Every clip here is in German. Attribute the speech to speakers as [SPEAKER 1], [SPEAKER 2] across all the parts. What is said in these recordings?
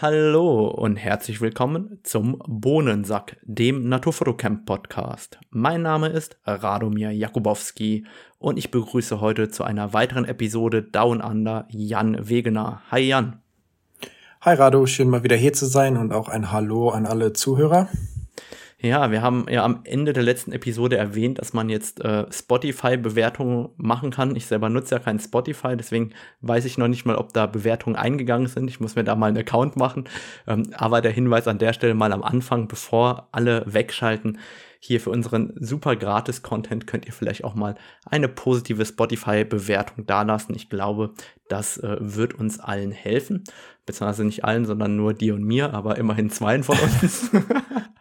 [SPEAKER 1] Hallo und herzlich willkommen zum Bohnensack, dem Naturfotocamp Podcast. Mein Name ist Radomir Jakubowski und ich begrüße heute zu einer weiteren Episode Down Under Jan Wegener. Hi Jan.
[SPEAKER 2] Hi Rado, schön mal wieder hier zu sein und auch ein Hallo an alle Zuhörer.
[SPEAKER 1] Ja, wir haben ja am Ende der letzten Episode erwähnt, dass man jetzt äh, Spotify-Bewertungen machen kann. Ich selber nutze ja kein Spotify, deswegen weiß ich noch nicht mal, ob da Bewertungen eingegangen sind. Ich muss mir da mal einen Account machen. Ähm, aber der Hinweis an der Stelle mal am Anfang, bevor alle wegschalten, hier für unseren super gratis Content könnt ihr vielleicht auch mal eine positive Spotify-Bewertung dalassen. Ich glaube, das äh, wird uns allen helfen. Beziehungsweise nicht allen, sondern nur dir und mir, aber immerhin zwei von uns.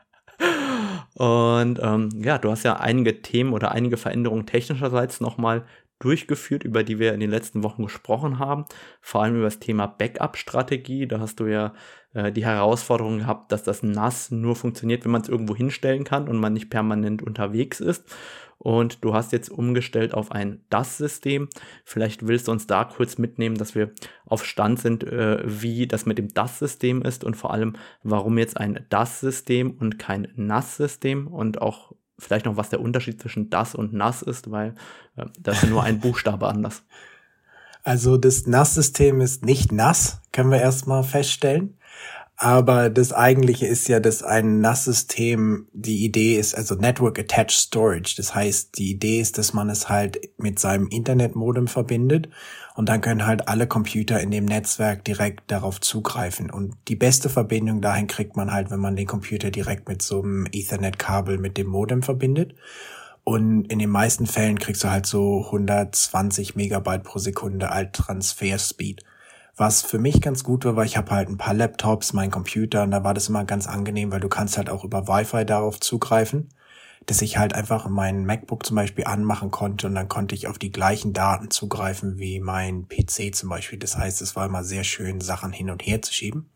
[SPEAKER 1] Und ähm, ja, du hast ja einige Themen oder einige Veränderungen technischerseits nochmal durchgeführt, über die wir in den letzten Wochen gesprochen haben. Vor allem über das Thema Backup-Strategie. Da hast du ja äh, die Herausforderung gehabt, dass das NAS nur funktioniert, wenn man es irgendwo hinstellen kann und man nicht permanent unterwegs ist und du hast jetzt umgestellt auf ein DAS-System. Vielleicht willst du uns da kurz mitnehmen, dass wir auf Stand sind, äh, wie das mit dem DAS-System ist und vor allem, warum jetzt ein DAS-System und kein NAS-System und auch vielleicht noch, was der Unterschied zwischen DAS und NAS ist, weil äh, das ist nur ein Buchstabe anders.
[SPEAKER 2] Also das NAS-System ist nicht nass, können wir erstmal feststellen. Aber das eigentliche ist ja, dass ein NAS-System, die Idee ist, also Network Attached Storage. Das heißt, die Idee ist, dass man es halt mit seinem Internetmodem verbindet und dann können halt alle Computer in dem Netzwerk direkt darauf zugreifen. Und die beste Verbindung dahin kriegt man halt, wenn man den Computer direkt mit so einem Ethernet-Kabel mit dem Modem verbindet. Und in den meisten Fällen kriegst du halt so 120 Megabyte pro Sekunde alt Transfer Speed. Was für mich ganz gut war, weil ich habe halt ein paar Laptops, mein Computer und da war das immer ganz angenehm, weil du kannst halt auch über Wi-Fi darauf zugreifen, dass ich halt einfach mein MacBook zum Beispiel anmachen konnte und dann konnte ich auf die gleichen Daten zugreifen wie mein PC zum Beispiel. Das heißt, es war immer sehr schön, Sachen hin und her zu schieben.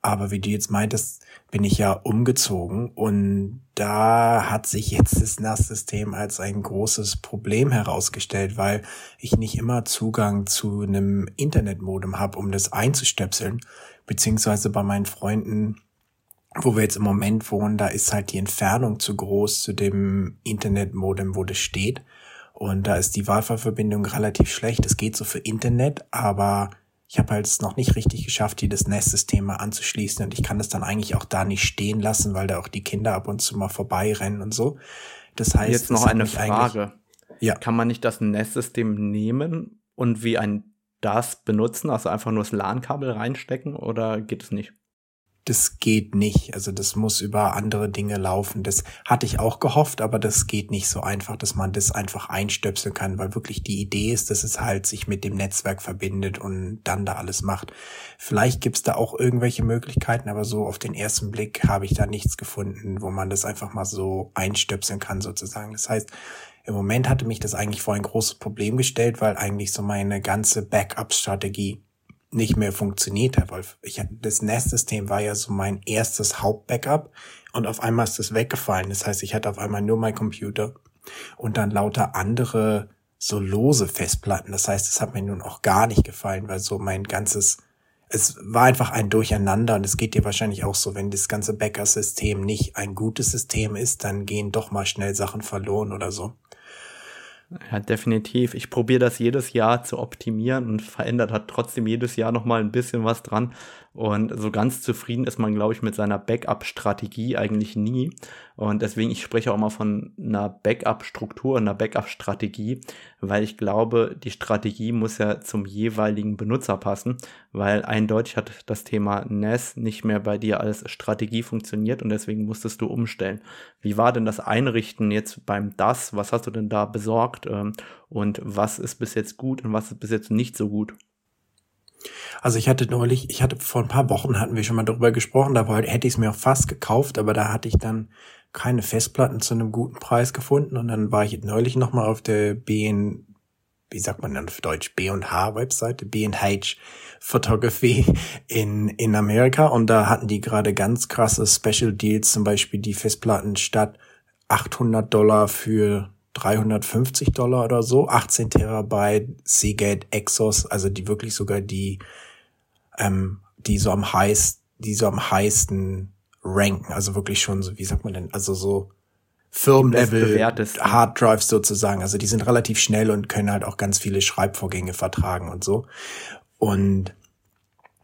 [SPEAKER 2] Aber wie du jetzt meintest, bin ich ja umgezogen und da hat sich jetzt das NAS-System als ein großes Problem herausgestellt, weil ich nicht immer Zugang zu einem Internetmodem habe, um das einzustöpseln, beziehungsweise bei meinen Freunden, wo wir jetzt im Moment wohnen, da ist halt die Entfernung zu groß zu dem Internetmodem, wo das steht. Und da ist die Wi-Fi-Verbindung relativ schlecht. Es geht so für Internet, aber ich habe halt es noch nicht richtig geschafft, hier das Nestsystem mal anzuschließen und ich kann es dann eigentlich auch da nicht stehen lassen, weil da auch die Kinder ab und zu mal vorbeirennen und so.
[SPEAKER 1] Das heißt, jetzt noch eine Frage. Ja. Kann man nicht das Nestsystem nehmen und wie ein DAS benutzen, also einfach nur das LAN-Kabel reinstecken oder geht es nicht?
[SPEAKER 2] Das geht nicht. Also das muss über andere Dinge laufen. Das hatte ich auch gehofft, aber das geht nicht so einfach, dass man das einfach einstöpseln kann, weil wirklich die Idee ist, dass es halt sich mit dem Netzwerk verbindet und dann da alles macht. Vielleicht gibt's da auch irgendwelche Möglichkeiten, aber so auf den ersten Blick habe ich da nichts gefunden, wo man das einfach mal so einstöpseln kann sozusagen. Das heißt, im Moment hatte mich das eigentlich vor ein großes Problem gestellt, weil eigentlich so meine ganze Backup-Strategie nicht mehr funktioniert hat, weil ich, das NAS-System war ja so mein erstes Hauptbackup und auf einmal ist das weggefallen. Das heißt, ich hatte auf einmal nur mein Computer und dann lauter andere so lose Festplatten. Das heißt, es hat mir nun auch gar nicht gefallen, weil so mein ganzes, es war einfach ein Durcheinander und es geht dir wahrscheinlich auch so, wenn das ganze Backup-System nicht ein gutes System ist, dann gehen doch mal schnell Sachen verloren oder so.
[SPEAKER 1] Ja, definitiv. Ich probiere das jedes Jahr zu optimieren und verändert hat trotzdem jedes Jahr nochmal ein bisschen was dran. Und so ganz zufrieden ist man, glaube ich, mit seiner Backup-Strategie eigentlich nie. Und deswegen, ich spreche auch mal von einer Backup-Struktur, einer Backup-Strategie, weil ich glaube, die Strategie muss ja zum jeweiligen Benutzer passen, weil eindeutig hat das Thema NAS nicht mehr bei dir als Strategie funktioniert und deswegen musstest du umstellen. Wie war denn das Einrichten jetzt beim DAS? Was hast du denn da besorgt? Ähm, und was ist bis jetzt gut und was ist bis jetzt nicht so gut?
[SPEAKER 2] Also ich hatte neulich, ich hatte vor ein paar Wochen hatten wir schon mal darüber gesprochen, da hätte ich es mir auch fast gekauft, aber da hatte ich dann keine Festplatten zu einem guten Preis gefunden und dann war ich neulich nochmal auf der BN, wie sagt man dann auf Deutsch, B&H Webseite, B&H Photography in, in Amerika und da hatten die gerade ganz krasse Special Deals, zum Beispiel die Festplatten statt 800 Dollar für 350 Dollar oder so, 18 Terabyte Seagate Exos, also die wirklich sogar die, ähm, die so am heiß, die so am heißen ranken, also wirklich schon so, wie sagt man denn, also so Firmenlevel Hard Drives sozusagen. Also die sind relativ schnell und können halt auch ganz viele Schreibvorgänge vertragen und so. Und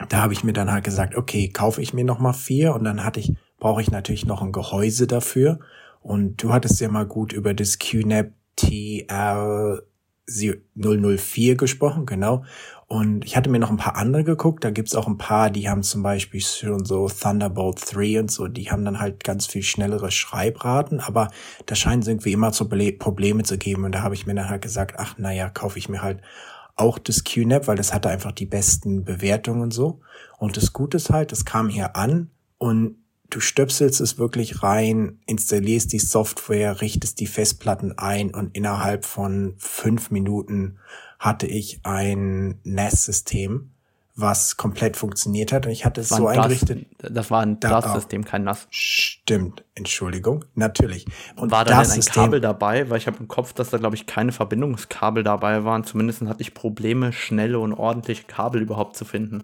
[SPEAKER 2] da habe ich mir dann halt gesagt, okay, kaufe ich mir noch mal vier und dann hatte ich brauche ich natürlich noch ein Gehäuse dafür. Und du hattest ja mal gut über das QNAP TR 004 gesprochen, genau. Und ich hatte mir noch ein paar andere geguckt. Da gibt's auch ein paar, die haben zum Beispiel schon so Thunderbolt 3 und so. Die haben dann halt ganz viel schnellere Schreibraten. Aber da scheinen es irgendwie immer so Probleme zu geben. Und da habe ich mir dann halt gesagt, ach naja, kaufe ich mir halt auch das QNAP, weil das hatte einfach die besten Bewertungen und so. Und das Gute ist halt, das kam hier an und du stöpselst es wirklich rein, installierst die Software, richtest die Festplatten ein und innerhalb von fünf Minuten hatte ich ein NAS-System, was komplett funktioniert hat. Und ich hatte es so
[SPEAKER 1] das,
[SPEAKER 2] eingerichtet.
[SPEAKER 1] Das war ein DAS-System, kein NAS.
[SPEAKER 2] Stimmt, Entschuldigung, natürlich.
[SPEAKER 1] Und war da denn ein System, Kabel dabei? Weil ich habe im Kopf, dass da, glaube ich, keine Verbindungskabel dabei waren. Zumindest hatte ich Probleme, schnelle und ordentliche Kabel überhaupt zu finden.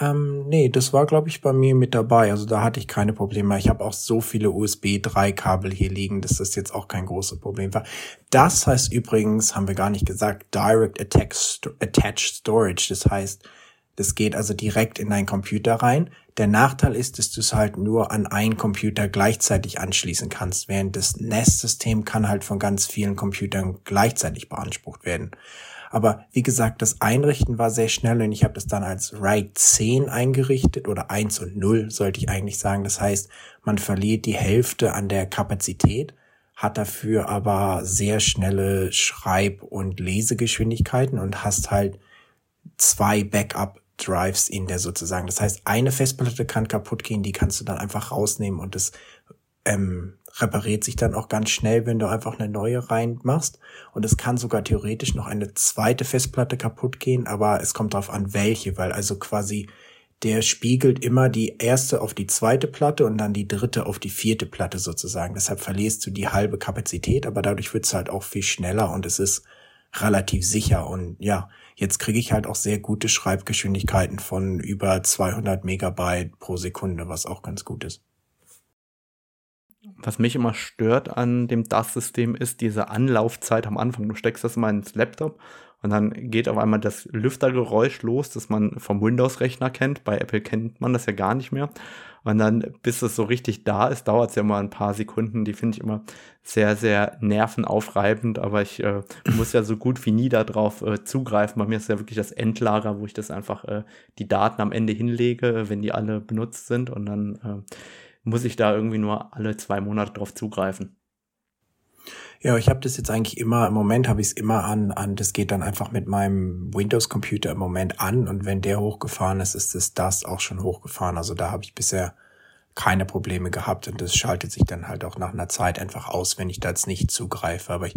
[SPEAKER 2] Ähm, nee, das war, glaube ich, bei mir mit dabei. Also da hatte ich keine Probleme. Ich habe auch so viele USB 3 Kabel hier liegen, dass das jetzt auch kein großes Problem war. Das heißt übrigens, haben wir gar nicht gesagt, Direct Attached Storage. Das heißt, das geht also direkt in deinen Computer rein. Der Nachteil ist, dass du es halt nur an einen Computer gleichzeitig anschließen kannst, während das NAS-System kann halt von ganz vielen Computern gleichzeitig beansprucht werden. Aber wie gesagt, das Einrichten war sehr schnell und ich habe das dann als RAID 10 eingerichtet oder 1 und 0 sollte ich eigentlich sagen. Das heißt, man verliert die Hälfte an der Kapazität, hat dafür aber sehr schnelle Schreib- und Lesegeschwindigkeiten und hast halt zwei Backup Drives in der sozusagen. Das heißt, eine Festplatte kann kaputt gehen, die kannst du dann einfach rausnehmen und das ähm, repariert sich dann auch ganz schnell, wenn du einfach eine neue reinmachst. Und es kann sogar theoretisch noch eine zweite Festplatte kaputt gehen, aber es kommt darauf an, welche, weil also quasi der spiegelt immer die erste auf die zweite Platte und dann die dritte auf die vierte Platte sozusagen. Deshalb verlierst du die halbe Kapazität, aber dadurch wird es halt auch viel schneller und es ist relativ sicher. Und ja, jetzt kriege ich halt auch sehr gute Schreibgeschwindigkeiten von über 200 Megabyte pro Sekunde, was auch ganz gut ist.
[SPEAKER 1] Was mich immer stört an dem DAS-System ist diese Anlaufzeit am Anfang. Du steckst das mal ins Laptop und dann geht auf einmal das Lüftergeräusch los, das man vom Windows-Rechner kennt. Bei Apple kennt man das ja gar nicht mehr. Und dann, bis es so richtig da ist, dauert es ja mal ein paar Sekunden. Die finde ich immer sehr, sehr nervenaufreibend. Aber ich äh, muss ja so gut wie nie darauf äh, zugreifen. Bei mir ist ja wirklich das Endlager, wo ich das einfach äh, die Daten am Ende hinlege, wenn die alle benutzt sind. Und dann äh, muss ich da irgendwie nur alle zwei Monate drauf zugreifen.
[SPEAKER 2] Ja, ich habe das jetzt eigentlich immer, im Moment habe ich es immer an, an, das geht dann einfach mit meinem Windows-Computer im Moment an und wenn der hochgefahren ist, ist das das auch schon hochgefahren. Also da habe ich bisher keine Probleme gehabt und das schaltet sich dann halt auch nach einer Zeit einfach aus, wenn ich da jetzt nicht zugreife. Aber ich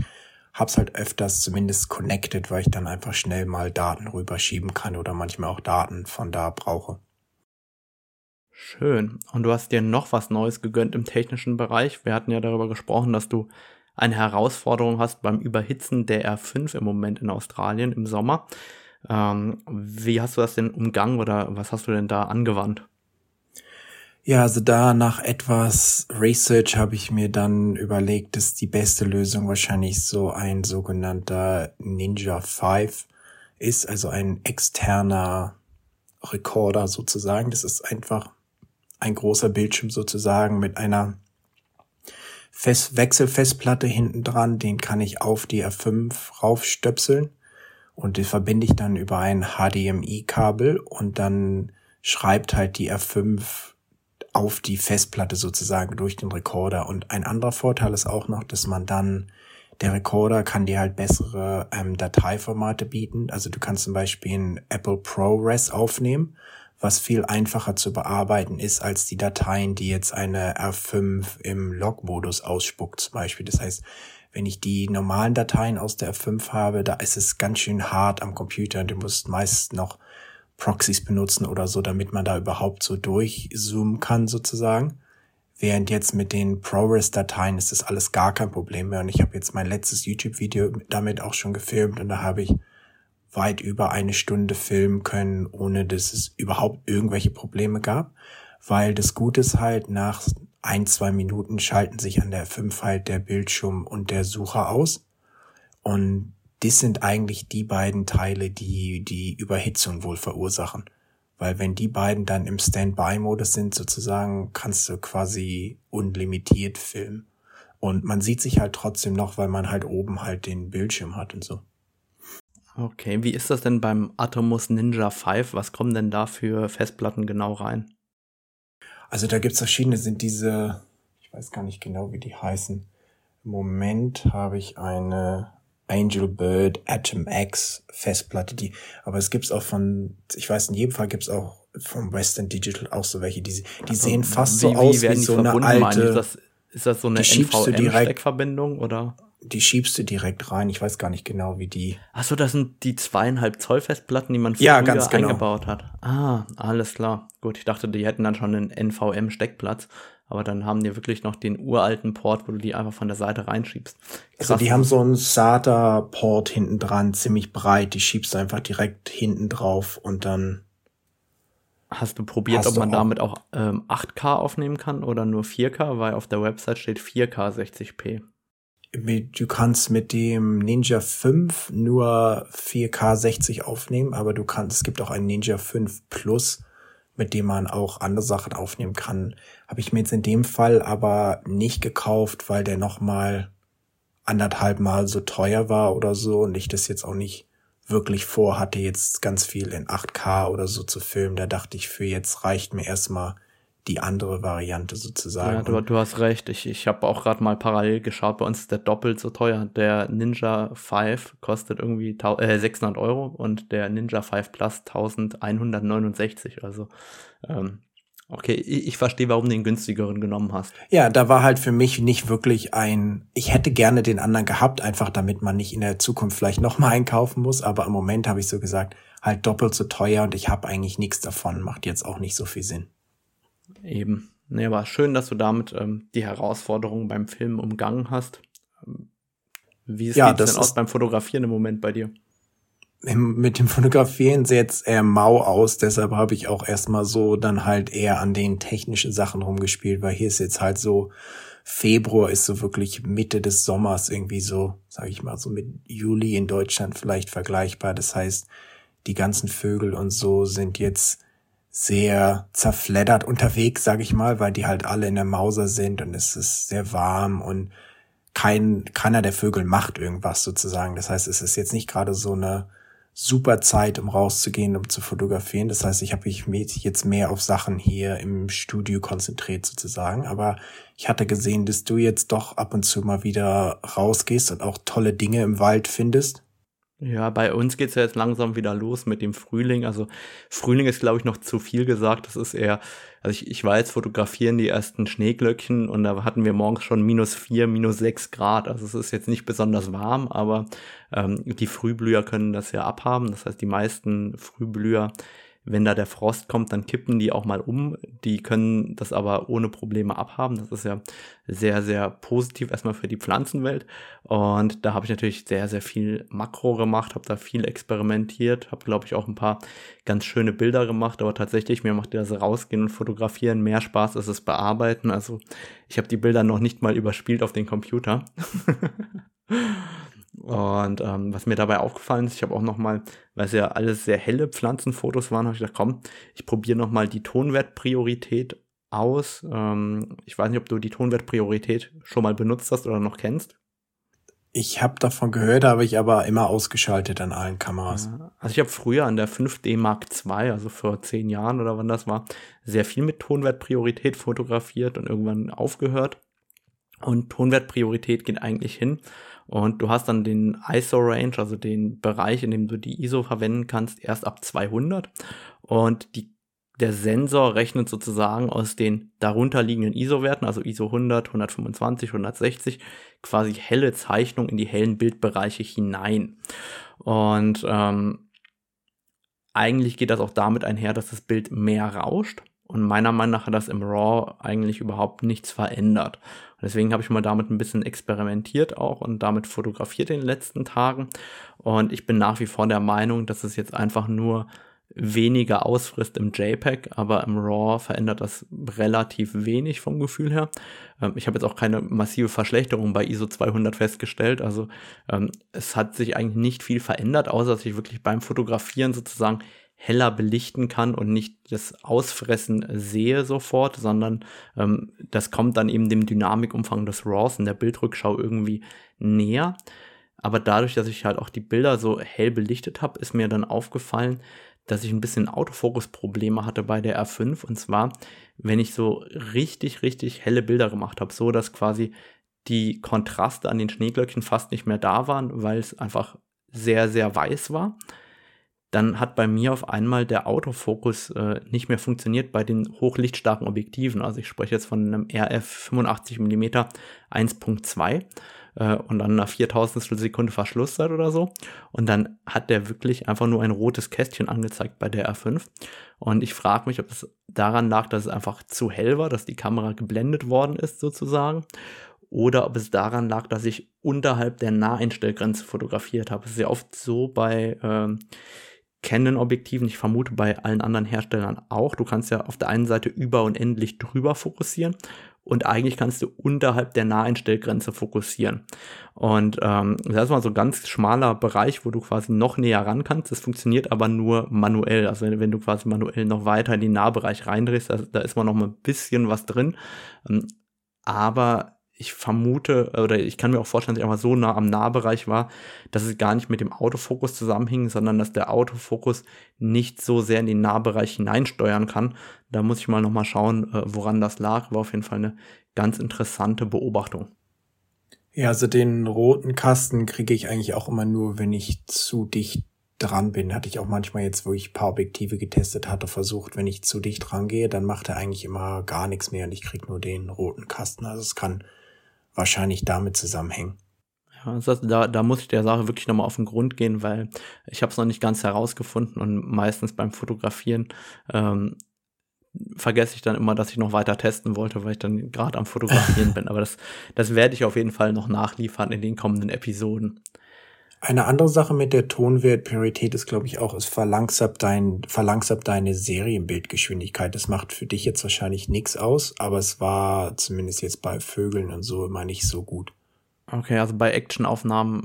[SPEAKER 2] hab's halt öfters zumindest connected, weil ich dann einfach schnell mal Daten rüberschieben kann oder manchmal auch Daten von da brauche.
[SPEAKER 1] Schön. Und du hast dir noch was Neues gegönnt im technischen Bereich. Wir hatten ja darüber gesprochen, dass du eine Herausforderung hast beim Überhitzen der R5 im Moment in Australien im Sommer. Ähm, wie hast du das denn umgangen oder was hast du denn da angewandt?
[SPEAKER 2] Ja, also da nach etwas Research habe ich mir dann überlegt, dass die beste Lösung wahrscheinlich so ein sogenannter Ninja 5 ist, also ein externer Recorder sozusagen. Das ist einfach ein großer Bildschirm sozusagen mit einer Fest Wechselfestplatte hinten dran, den kann ich auf die R5 raufstöpseln und den verbinde ich dann über ein HDMI-Kabel und dann schreibt halt die R5 auf die Festplatte sozusagen durch den Recorder. Und ein anderer Vorteil ist auch noch, dass man dann der Recorder kann dir halt bessere ähm, Dateiformate bieten. Also du kannst zum Beispiel ein Apple ProRes aufnehmen was viel einfacher zu bearbeiten ist als die Dateien, die jetzt eine R5 im Log-Modus ausspuckt zum Beispiel. Das heißt, wenn ich die normalen Dateien aus der R5 habe, da ist es ganz schön hart am Computer und du musst meist noch Proxys benutzen oder so, damit man da überhaupt so durchzoomen kann sozusagen. Während jetzt mit den ProRes-Dateien ist das alles gar kein Problem mehr. Und ich habe jetzt mein letztes YouTube-Video damit auch schon gefilmt und da habe ich weit über eine Stunde filmen können, ohne dass es überhaupt irgendwelche Probleme gab. Weil das Gute ist halt, nach ein, zwei Minuten schalten sich an der 5 halt der Bildschirm und der Sucher aus. Und das sind eigentlich die beiden Teile, die die Überhitzung wohl verursachen. Weil wenn die beiden dann im Standby-Modus sind, sozusagen, kannst du quasi unlimitiert filmen. Und man sieht sich halt trotzdem noch, weil man halt oben halt den Bildschirm hat und so.
[SPEAKER 1] Okay, wie ist das denn beim Atomos Ninja 5? Was kommen denn da für Festplatten genau rein?
[SPEAKER 2] Also da gibt's verschiedene, sind diese, ich weiß gar nicht genau, wie die heißen. Im Moment habe ich eine Angel Bird Atom X Festplatte, die, aber es gibt's auch von, ich weiß, in jedem Fall gibt's auch vom Western Digital auch so welche, die, die also, sehen fast wie, so aus wie, wie so eine alte.
[SPEAKER 1] Ist das, ist das so eine NVM-Steckverbindung oder?
[SPEAKER 2] Die schiebst du direkt rein. Ich weiß gar nicht genau, wie die.
[SPEAKER 1] Achso, das sind die zweieinhalb Zoll Festplatten, die man
[SPEAKER 2] früher ja, ganz genau.
[SPEAKER 1] eingebaut hat. Ah, alles klar. Gut, ich dachte, die hätten dann schon einen NVM-Steckplatz, aber dann haben die wirklich noch den uralten Port, wo du die einfach von der Seite reinschiebst.
[SPEAKER 2] Krass. Also die haben so einen SATA-Port hinten dran, ziemlich breit. Die schiebst du einfach direkt hinten drauf und dann.
[SPEAKER 1] Hast du probiert, hast ob man auch damit auch ähm, 8K aufnehmen kann oder nur 4K? Weil auf der Website steht 4K 60p
[SPEAKER 2] du kannst mit dem Ninja 5 nur 4K 60 aufnehmen, aber du kannst, es gibt auch einen Ninja 5 Plus, mit dem man auch andere Sachen aufnehmen kann. Habe ich mir jetzt in dem Fall aber nicht gekauft, weil der nochmal anderthalb Mal so teuer war oder so und ich das jetzt auch nicht wirklich vorhatte, jetzt ganz viel in 8K oder so zu filmen. Da dachte ich, für jetzt reicht mir erstmal die andere Variante sozusagen. Ja,
[SPEAKER 1] du, du hast recht. Ich, ich habe auch gerade mal parallel geschaut. Bei uns ist der doppelt so teuer. Der Ninja 5 kostet irgendwie äh, 600 Euro und der Ninja 5 Plus 1169. Also, ähm, okay, ich, ich verstehe, warum du den günstigeren genommen hast.
[SPEAKER 2] Ja, da war halt für mich nicht wirklich ein, ich hätte gerne den anderen gehabt, einfach damit man nicht in der Zukunft vielleicht nochmal einkaufen muss. Aber im Moment habe ich so gesagt, halt doppelt so teuer und ich habe eigentlich nichts davon. Macht jetzt auch nicht so viel Sinn.
[SPEAKER 1] Eben. Nee, aber schön, dass du damit ähm, die Herausforderungen beim Filmen umgangen hast. Wie ja, sieht es denn aus beim Fotografieren im Moment bei dir?
[SPEAKER 2] Mit dem Fotografieren sieht jetzt eher mau aus, deshalb habe ich auch erstmal so dann halt eher an den technischen Sachen rumgespielt, weil hier ist jetzt halt so, Februar ist so wirklich Mitte des Sommers irgendwie so, sage ich mal, so mit Juli in Deutschland vielleicht vergleichbar. Das heißt, die ganzen Vögel und so sind jetzt sehr zerfleddert unterwegs, sage ich mal, weil die halt alle in der Mauser sind und es ist sehr warm und kein keiner der Vögel macht irgendwas sozusagen. Das heißt, es ist jetzt nicht gerade so eine super Zeit, um rauszugehen, um zu fotografieren. Das heißt, ich habe mich jetzt mehr auf Sachen hier im Studio konzentriert sozusagen. Aber ich hatte gesehen, dass du jetzt doch ab und zu mal wieder rausgehst und auch tolle Dinge im Wald findest.
[SPEAKER 1] Ja, bei uns geht's ja jetzt langsam wieder los mit dem Frühling. Also Frühling ist, glaube ich, noch zu viel gesagt. Das ist eher, also ich, ich war jetzt fotografieren die ersten Schneeglöckchen und da hatten wir morgens schon minus vier, minus sechs Grad. Also es ist jetzt nicht besonders warm, aber ähm, die Frühblüher können das ja abhaben. Das heißt, die meisten Frühblüher wenn da der Frost kommt, dann kippen die auch mal um. Die können das aber ohne Probleme abhaben. Das ist ja sehr, sehr positiv erstmal für die Pflanzenwelt. Und da habe ich natürlich sehr, sehr viel Makro gemacht, habe da viel experimentiert, habe, glaube ich, auch ein paar ganz schöne Bilder gemacht. Aber tatsächlich, mir macht das Rausgehen und Fotografieren mehr Spaß als es Bearbeiten. Also ich habe die Bilder noch nicht mal überspielt auf den Computer. Und ähm, was mir dabei aufgefallen ist, ich habe auch noch mal, weil es ja alles sehr helle Pflanzenfotos waren, habe ich gedacht, komm, ich probiere noch mal die Tonwertpriorität aus. Ähm, ich weiß nicht, ob du die Tonwertpriorität schon mal benutzt hast oder noch kennst.
[SPEAKER 2] Ich habe davon gehört, habe ich aber immer ausgeschaltet an allen Kameras.
[SPEAKER 1] Also ich habe früher an der 5D Mark II, also vor zehn Jahren oder wann das war, sehr viel mit Tonwertpriorität fotografiert und irgendwann aufgehört. Und Tonwertpriorität geht eigentlich hin und du hast dann den ISO-Range, also den Bereich, in dem du die ISO verwenden kannst, erst ab 200. Und die, der Sensor rechnet sozusagen aus den darunterliegenden ISO-Werten, also ISO 100, 125, 160, quasi helle Zeichnungen in die hellen Bildbereiche hinein. Und ähm, eigentlich geht das auch damit einher, dass das Bild mehr rauscht Und meiner Meinung nach hat das im RAW eigentlich überhaupt nichts verändert. Und deswegen habe ich mal damit ein bisschen experimentiert auch und damit fotografiert in den letzten Tagen. Und ich bin nach wie vor der Meinung, dass es jetzt einfach nur weniger ausfrisst im JPEG, aber im RAW verändert das relativ wenig vom Gefühl her. Ähm, ich habe jetzt auch keine massive Verschlechterung bei ISO 200 festgestellt. Also ähm, es hat sich eigentlich nicht viel verändert, außer dass ich wirklich beim Fotografieren sozusagen heller belichten kann und nicht das Ausfressen sehe sofort, sondern ähm, das kommt dann eben dem Dynamikumfang des RAWs in der Bildrückschau irgendwie näher. Aber dadurch, dass ich halt auch die Bilder so hell belichtet habe, ist mir dann aufgefallen, dass ich ein bisschen Autofokus-Probleme hatte bei der R5. Und zwar, wenn ich so richtig, richtig helle Bilder gemacht habe, so dass quasi die Kontraste an den Schneeglöckchen fast nicht mehr da waren, weil es einfach sehr, sehr weiß war. Dann hat bei mir auf einmal der Autofokus äh, nicht mehr funktioniert bei den hochlichtstarken Objektiven. Also ich spreche jetzt von einem RF 85 mm 1.2 äh, und dann nach 4000 Sekunde Verschlusszeit oder so. Und dann hat der wirklich einfach nur ein rotes Kästchen angezeigt bei der R5. Und ich frage mich, ob es daran lag, dass es einfach zu hell war, dass die Kamera geblendet worden ist sozusagen. Oder ob es daran lag, dass ich unterhalb der Naheinstellgrenze fotografiert habe. Es ist ja oft so bei ähm, Canon-Objektiven, ich vermute bei allen anderen Herstellern auch. Du kannst ja auf der einen Seite über und endlich drüber fokussieren und eigentlich kannst du unterhalb der Naheinstellgrenze fokussieren. Und ähm, das ist mal so ein ganz schmaler Bereich, wo du quasi noch näher ran kannst. Das funktioniert aber nur manuell. Also wenn, wenn du quasi manuell noch weiter in den Nahbereich reindrehst, da, da ist mal noch mal ein bisschen was drin. Ähm, aber ich vermute oder ich kann mir auch vorstellen, dass ich einfach so nah am Nahbereich war, dass es gar nicht mit dem Autofokus zusammenhing, sondern dass der Autofokus nicht so sehr in den Nahbereich hineinsteuern kann. Da muss ich mal nochmal schauen, äh, woran das lag. War auf jeden Fall eine ganz interessante Beobachtung.
[SPEAKER 2] Ja, also den roten Kasten kriege ich eigentlich auch immer nur, wenn ich zu dicht dran bin. Hatte ich auch manchmal jetzt, wo ich paar Objektive getestet hatte, versucht, wenn ich zu dicht rangehe, dann macht er eigentlich immer gar nichts mehr und ich kriege nur den roten Kasten. Also es kann wahrscheinlich damit zusammenhängen.
[SPEAKER 1] Ja, heißt, da, da muss ich der Sache wirklich nochmal auf den Grund gehen, weil ich habe es noch nicht ganz herausgefunden und meistens beim Fotografieren ähm, vergesse ich dann immer, dass ich noch weiter testen wollte, weil ich dann gerade am Fotografieren bin. Aber das, das werde ich auf jeden Fall noch nachliefern in den kommenden Episoden.
[SPEAKER 2] Eine andere Sache mit der Tonwertpriorität ist, glaube ich, auch, es verlangsamt, dein, verlangsamt deine Serienbildgeschwindigkeit. Das macht für dich jetzt wahrscheinlich nichts aus, aber es war zumindest jetzt bei Vögeln und so immer nicht so gut.
[SPEAKER 1] Okay, also bei Actionaufnahmen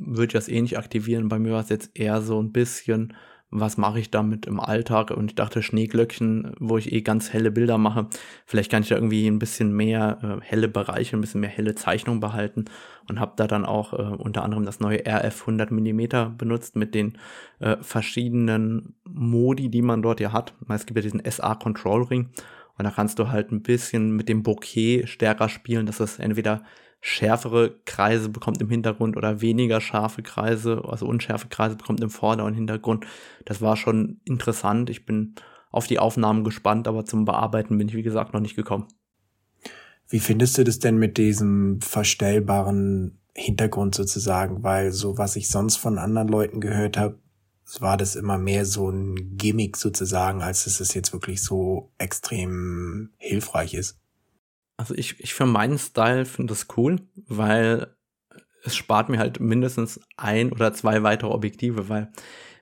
[SPEAKER 1] würde ich das eh nicht aktivieren. Bei mir war es jetzt eher so ein bisschen was mache ich damit im Alltag? Und ich dachte, Schneeglöckchen, wo ich eh ganz helle Bilder mache, vielleicht kann ich da irgendwie ein bisschen mehr äh, helle Bereiche, ein bisschen mehr helle Zeichnung behalten und habe da dann auch äh, unter anderem das neue RF 100 mm benutzt mit den äh, verschiedenen Modi, die man dort ja hat. Es gibt ja diesen SA Control Ring und da kannst du halt ein bisschen mit dem Bokeh stärker spielen, dass es entweder schärfere Kreise bekommt im Hintergrund oder weniger scharfe Kreise, also unschärfe Kreise bekommt im Vorder- und Hintergrund. Das war schon interessant. Ich bin auf die Aufnahmen gespannt, aber zum Bearbeiten bin ich, wie gesagt, noch nicht gekommen.
[SPEAKER 2] Wie findest du das denn mit diesem verstellbaren Hintergrund sozusagen? Weil so, was ich sonst von anderen Leuten gehört habe, war das immer mehr so ein Gimmick sozusagen, als dass es jetzt wirklich so extrem hilfreich ist.
[SPEAKER 1] Also ich, ich für meinen Style finde das cool, weil es spart mir halt mindestens ein oder zwei weitere Objektive, weil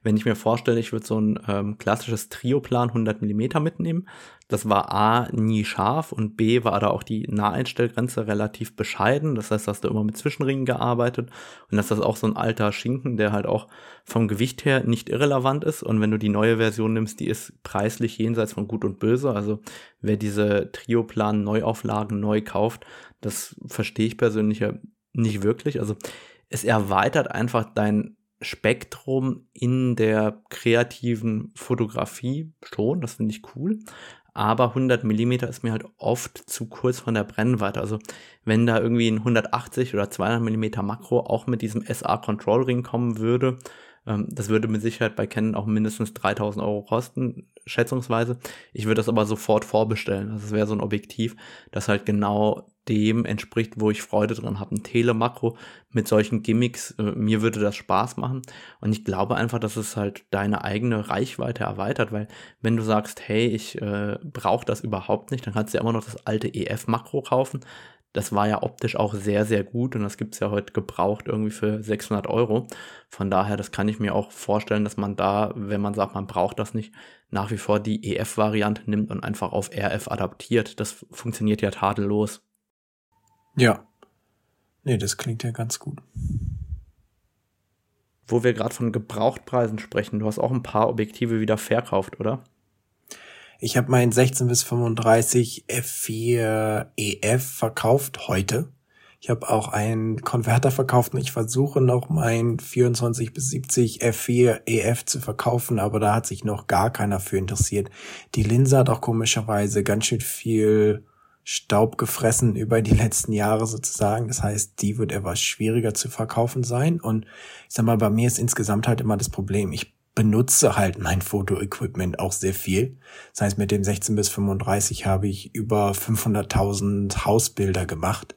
[SPEAKER 1] wenn ich mir vorstelle, ich würde so ein ähm, klassisches Trioplan 100 mm mitnehmen, das war A nie scharf und B war da auch die Naheinstellgrenze relativ bescheiden. Das heißt, hast du immer mit Zwischenringen gearbeitet und das ist auch so ein alter Schinken, der halt auch vom Gewicht her nicht irrelevant ist. Und wenn du die neue Version nimmst, die ist preislich jenseits von Gut und Böse. Also wer diese Trioplan Neuauflagen neu kauft, das verstehe ich persönlich ja nicht wirklich. Also es erweitert einfach dein Spektrum in der kreativen Fotografie schon, das finde ich cool. Aber 100 mm ist mir halt oft zu kurz von der Brennweite. Also wenn da irgendwie ein 180 oder 200 mm Makro auch mit diesem SA Control Ring kommen würde, ähm, das würde mit Sicherheit bei Canon auch mindestens 3000 Euro kosten, schätzungsweise. Ich würde das aber sofort vorbestellen. Also es wäre so ein Objektiv, das halt genau dem entspricht, wo ich Freude dran habe. Ein Telemakro mit solchen Gimmicks, äh, mir würde das Spaß machen. Und ich glaube einfach, dass es halt deine eigene Reichweite erweitert, weil wenn du sagst, hey, ich äh, brauche das überhaupt nicht, dann kannst du ja immer noch das alte EF-Makro kaufen. Das war ja optisch auch sehr, sehr gut und das gibt's ja heute gebraucht irgendwie für 600 Euro. Von daher, das kann ich mir auch vorstellen, dass man da, wenn man sagt, man braucht das nicht, nach wie vor die EF-Variante nimmt und einfach auf RF adaptiert. Das funktioniert ja tadellos.
[SPEAKER 2] Ja. Nee, das klingt ja ganz gut.
[SPEAKER 1] Wo wir gerade von Gebrauchtpreisen sprechen, du hast auch ein paar Objektive wieder verkauft, oder?
[SPEAKER 2] Ich habe meinen 16 bis 35 F4 EF verkauft heute. Ich habe auch einen Konverter verkauft und ich versuche noch meinen 24 bis 70 F4 EF zu verkaufen, aber da hat sich noch gar keiner für interessiert. Die Linse hat auch komischerweise ganz schön viel Staub gefressen über die letzten Jahre sozusagen. Das heißt, die wird etwas schwieriger zu verkaufen sein. Und ich sag mal, bei mir ist insgesamt halt immer das Problem, ich benutze halt mein Fotoequipment auch sehr viel. Das heißt, mit dem 16 bis 35 habe ich über 500.000 Hausbilder gemacht.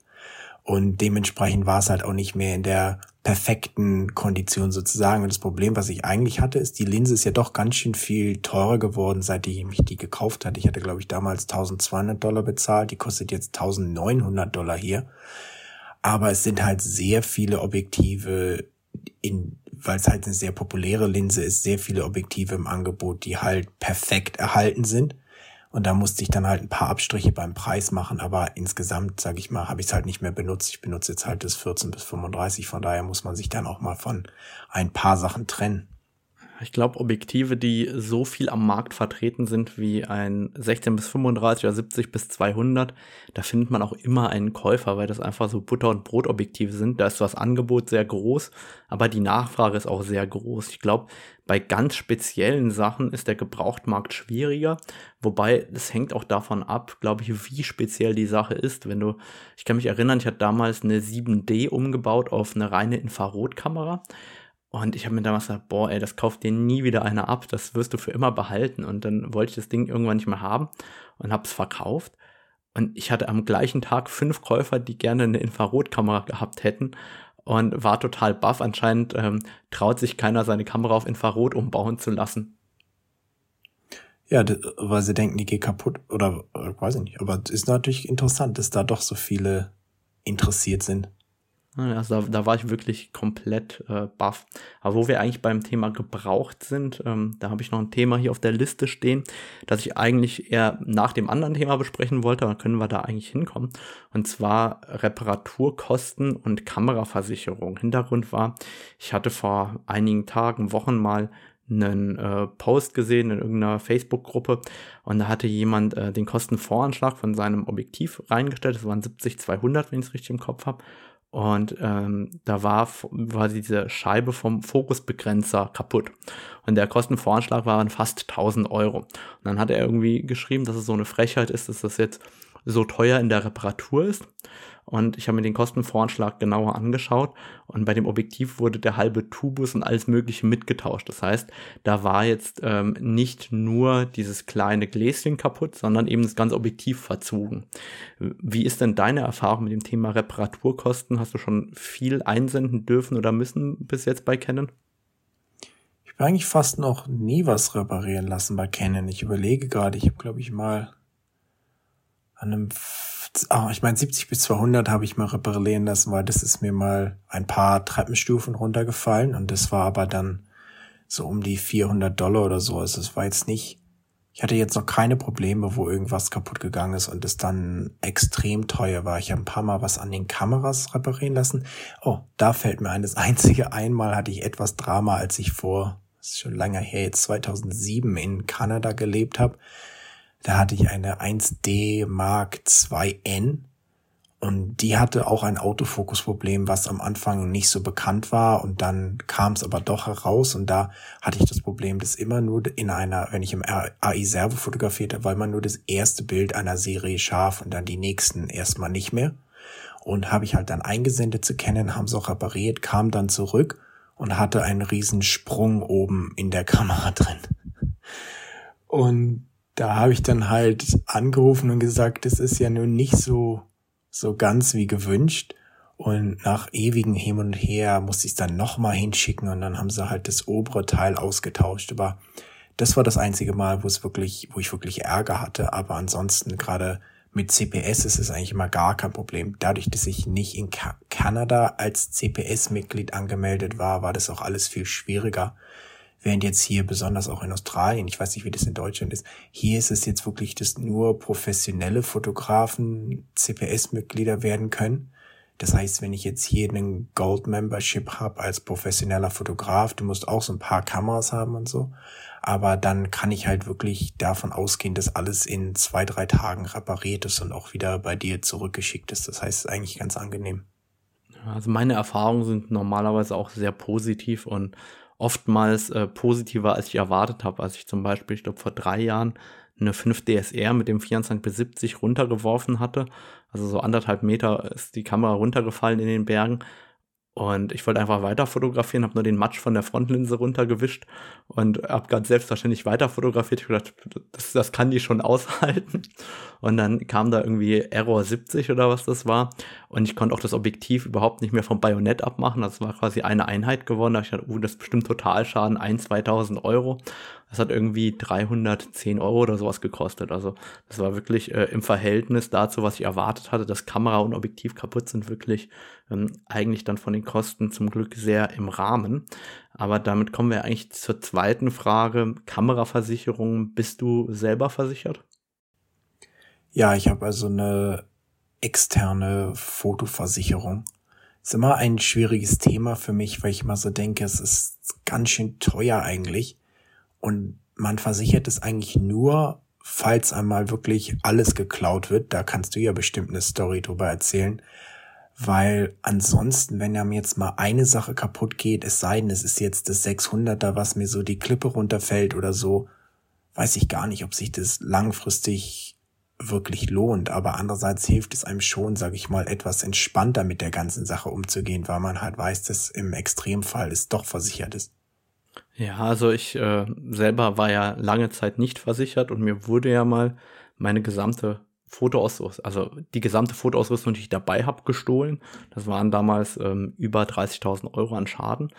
[SPEAKER 2] Und dementsprechend war es halt auch nicht mehr in der perfekten Kondition sozusagen. Und das Problem, was ich eigentlich hatte, ist, die Linse ist ja doch ganz schön viel teurer geworden, seitdem ich die gekauft hatte. Ich hatte, glaube ich, damals 1200 Dollar bezahlt. Die kostet jetzt 1900 Dollar hier. Aber es sind halt sehr viele Objektive in, weil es halt eine sehr populäre Linse ist, sehr viele Objektive im Angebot, die halt perfekt erhalten sind. Und da musste ich dann halt ein paar Abstriche beim Preis machen, aber insgesamt, sage ich mal, habe ich es halt nicht mehr benutzt. Ich benutze jetzt halt das 14 bis 35, von daher muss man sich dann auch mal von ein paar Sachen trennen.
[SPEAKER 1] Ich glaube, Objektive, die so viel am Markt vertreten sind wie ein 16 bis 35 oder 70 bis 200, da findet man auch immer einen Käufer, weil das einfach so Butter- und Brotobjektive sind. Da ist das Angebot sehr groß, aber die Nachfrage ist auch sehr groß. Ich glaube, bei ganz speziellen Sachen ist der Gebrauchtmarkt schwieriger, wobei es hängt auch davon ab, glaube ich, wie speziell die Sache ist. Wenn du, ich kann mich erinnern, ich hatte damals eine 7D umgebaut auf eine reine Infrarotkamera und ich habe mir damals gesagt, boah, ey, das kauft dir nie wieder einer ab, das wirst du für immer behalten. Und dann wollte ich das Ding irgendwann nicht mehr haben und habe es verkauft. Und ich hatte am gleichen Tag fünf Käufer, die gerne eine Infrarotkamera gehabt hätten und war total baff. Anscheinend ähm, traut sich keiner, seine Kamera auf Infrarot umbauen zu lassen.
[SPEAKER 2] Ja, weil sie denken, die geht kaputt oder äh, weiß ich nicht. Aber es ist natürlich interessant, dass da doch so viele interessiert sind.
[SPEAKER 1] Also da, da war ich wirklich komplett äh, baff. Aber wo wir eigentlich beim Thema gebraucht sind, ähm, da habe ich noch ein Thema hier auf der Liste stehen, das ich eigentlich eher nach dem anderen Thema besprechen wollte, aber können wir da eigentlich hinkommen. Und zwar Reparaturkosten und Kameraversicherung. Hintergrund war, ich hatte vor einigen Tagen, Wochen mal einen äh, Post gesehen in irgendeiner Facebook-Gruppe und da hatte jemand äh, den Kostenvoranschlag von seinem Objektiv reingestellt. Das waren 70-200, wenn ich es richtig im Kopf habe. Und ähm, da war, war diese Scheibe vom Fokusbegrenzer kaputt. Und der Kostenvoranschlag war fast 1000 Euro. Und dann hat er irgendwie geschrieben, dass es so eine Frechheit ist, dass das jetzt so teuer in der Reparatur ist. Und ich habe mir den Kostenvoranschlag genauer angeschaut und bei dem Objektiv wurde der halbe Tubus und alles Mögliche mitgetauscht. Das heißt, da war jetzt ähm, nicht nur dieses kleine Gläschen kaputt, sondern eben das ganze Objektiv verzogen. Wie ist denn deine Erfahrung mit dem Thema Reparaturkosten? Hast du schon viel einsenden dürfen oder müssen bis jetzt bei Canon?
[SPEAKER 2] Ich habe eigentlich fast noch nie was reparieren lassen bei Canon. Ich überlege gerade, ich habe glaube ich mal an einem oh, ich meine 70 bis 200 habe ich mal reparieren lassen, weil das ist mir mal ein paar Treppenstufen runtergefallen und das war aber dann so um die 400 Dollar oder so. Also es war jetzt nicht, ich hatte jetzt noch keine Probleme, wo irgendwas kaputt gegangen ist und es dann extrem teuer war. Ich habe ein paar Mal was an den Kameras reparieren lassen. Oh, da fällt mir ein, das einzige einmal hatte ich etwas Drama, als ich vor, das ist schon lange her, jetzt 2007 in Kanada gelebt habe da hatte ich eine 1D Mark 2N und die hatte auch ein Autofokusproblem, was am Anfang nicht so bekannt war und dann kam es aber doch heraus und da hatte ich das Problem, dass immer nur in einer, wenn ich im AI Servo fotografiert habe, war immer nur das erste Bild einer Serie scharf und dann die nächsten erstmal nicht mehr. Und habe ich halt dann eingesendet zu kennen, haben sie auch repariert, kam dann zurück und hatte einen riesen Sprung oben in der Kamera drin. Und da habe ich dann halt angerufen und gesagt, das ist ja nun nicht so so ganz wie gewünscht. Und nach ewigen Hin und Her musste ich es dann nochmal hinschicken und dann haben sie halt das obere Teil ausgetauscht. Aber das war das einzige Mal, wo es wirklich, wo ich wirklich Ärger hatte. Aber ansonsten gerade mit CPS ist es eigentlich immer gar kein Problem. Dadurch, dass ich nicht in Ka Kanada als CPS-Mitglied angemeldet war, war das auch alles viel schwieriger. Während jetzt hier, besonders auch in Australien, ich weiß nicht, wie das in Deutschland ist, hier ist es jetzt wirklich, dass nur professionelle Fotografen CPS-Mitglieder werden können. Das heißt, wenn ich jetzt hier einen Gold Membership habe als professioneller Fotograf, du musst auch so ein paar Kameras haben und so. Aber dann kann ich halt wirklich davon ausgehen, dass alles in zwei, drei Tagen repariert ist und auch wieder bei dir zurückgeschickt ist. Das heißt, es ist eigentlich ganz angenehm.
[SPEAKER 1] Also meine Erfahrungen sind normalerweise auch sehr positiv und oftmals äh, positiver, als ich erwartet habe. Als ich zum Beispiel, ich glaube, vor drei Jahren eine 5 DSR mit dem 24 bis 70 runtergeworfen hatte. Also so anderthalb Meter ist die Kamera runtergefallen in den Bergen. Und ich wollte einfach weiter fotografieren, habe nur den Matsch von der Frontlinse runtergewischt und habe ganz selbstverständlich weiter fotografiert. Ich gedacht, das, das kann die schon aushalten. Und dann kam da irgendwie Error 70 oder was das war. Und ich konnte auch das Objektiv überhaupt nicht mehr vom Bajonett abmachen. Das war quasi eine Einheit geworden. Da ich dachte, uh, das ist bestimmt Totalschaden, 1, 2000 Euro. Das hat irgendwie 310 Euro oder sowas gekostet. Also das war wirklich äh, im Verhältnis dazu, was ich erwartet hatte, dass Kamera und Objektiv kaputt sind, wirklich ähm, eigentlich dann von den Kosten zum Glück sehr im Rahmen. Aber damit kommen wir eigentlich zur zweiten Frage. Kameraversicherung, bist du selber versichert?
[SPEAKER 2] Ja, ich habe also eine externe Fotoversicherung. Ist immer ein schwieriges Thema für mich, weil ich immer so denke, es ist ganz schön teuer eigentlich. Und man versichert es eigentlich nur, falls einmal wirklich alles geklaut wird. Da kannst du ja bestimmt eine Story drüber erzählen. Weil ansonsten, wenn einem jetzt mal eine Sache kaputt geht, es sei denn, es ist jetzt das 600er, was mir so die Klippe runterfällt oder so, weiß ich gar nicht, ob sich das langfristig wirklich lohnt. Aber andererseits hilft es einem schon, sage ich mal, etwas entspannter mit der ganzen Sache umzugehen, weil man halt weiß, dass im Extremfall es doch versichert ist.
[SPEAKER 1] Ja, also ich äh, selber war ja lange Zeit nicht versichert und mir wurde ja mal meine gesamte Fotoausrüstung, also die gesamte Fotoausrüstung, die ich dabei habe, gestohlen. Das waren damals ähm, über 30.000 Euro an Schaden.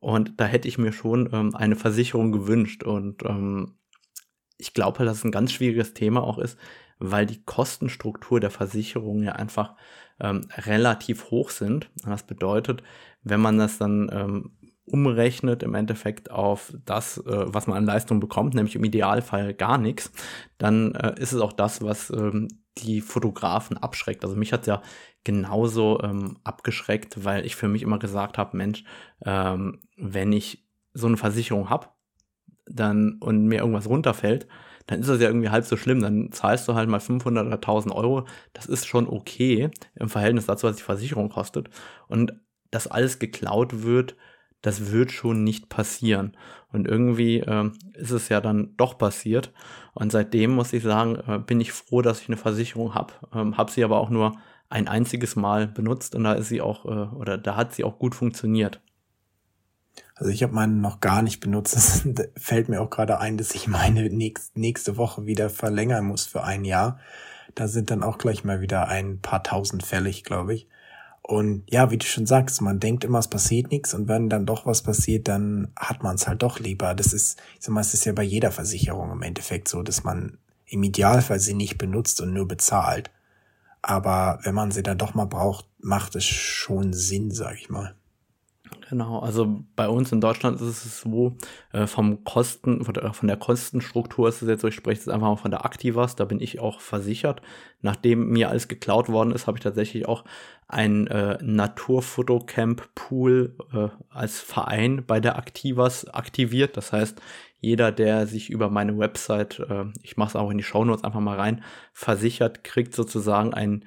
[SPEAKER 1] Und da hätte ich mir schon ähm, eine Versicherung gewünscht. Und ähm, ich glaube, dass es ein ganz schwieriges Thema auch ist, weil die Kostenstruktur der Versicherung ja einfach ähm, relativ hoch sind. Und das bedeutet, wenn man das dann ähm, umrechnet im Endeffekt auf das, äh, was man an Leistung bekommt, nämlich im Idealfall gar nichts, dann äh, ist es auch das, was ähm, die Fotografen abschreckt. Also mich hat ja genauso ähm, abgeschreckt, weil ich für mich immer gesagt habe, Mensch, ähm, wenn ich so eine Versicherung habe, dann und mir irgendwas runterfällt, dann ist das ja irgendwie halb so schlimm. Dann zahlst du halt mal 500 oder 1000 Euro. Das ist schon okay im Verhältnis dazu, was die Versicherung kostet. Und dass alles geklaut wird, das wird schon nicht passieren. Und irgendwie äh, ist es ja dann doch passiert. Und seitdem muss ich sagen, äh, bin ich froh, dass ich eine Versicherung habe. Ähm, habe sie aber auch nur ein einziges Mal benutzt und da ist sie auch, äh, oder da hat sie auch gut funktioniert.
[SPEAKER 2] Also ich habe meine noch gar nicht benutzt. Es fällt mir auch gerade ein, dass ich meine nächste Woche wieder verlängern muss für ein Jahr. Da sind dann auch gleich mal wieder ein paar tausend fällig, glaube ich. Und ja, wie du schon sagst, man denkt immer, es passiert nichts und wenn dann doch was passiert, dann hat man es halt doch lieber. Das ist, ich sag mal, es ist ja bei jeder Versicherung im Endeffekt so, dass man im Idealfall sie nicht benutzt und nur bezahlt. Aber wenn man sie dann doch mal braucht, macht es schon Sinn, sag ich mal.
[SPEAKER 1] Genau, also bei uns in Deutschland ist es so, äh, vom Kosten, von der, von der Kostenstruktur ist es jetzt so, ich spreche jetzt einfach mal von der Activas, da bin ich auch versichert. Nachdem mir alles geklaut worden ist, habe ich tatsächlich auch ein äh, Naturfotocamp-Pool äh, als Verein bei der Activas aktiviert. Das heißt, jeder, der sich über meine Website, äh, ich mache es auch in die Shownotes einfach mal rein, versichert, kriegt sozusagen einen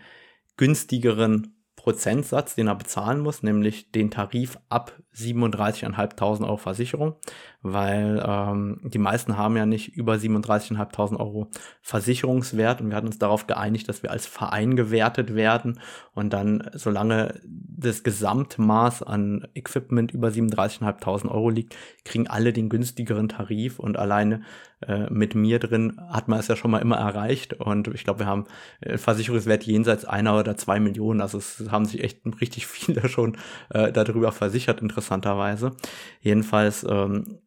[SPEAKER 1] günstigeren Prozentsatz, den er bezahlen muss, nämlich den Tarif ab 37.500 Euro Versicherung. Weil ähm, die meisten haben ja nicht über 37.500 Euro Versicherungswert und wir hatten uns darauf geeinigt, dass wir als Verein gewertet werden und dann, solange das Gesamtmaß an Equipment über 37.500 Euro liegt, kriegen alle den günstigeren Tarif und alleine äh, mit mir drin hat man es ja schon mal immer erreicht und ich glaube, wir haben äh, Versicherungswert jenseits einer oder zwei Millionen, also es haben sich echt richtig viele schon äh, darüber versichert, interessanterweise. Jedenfalls ähm,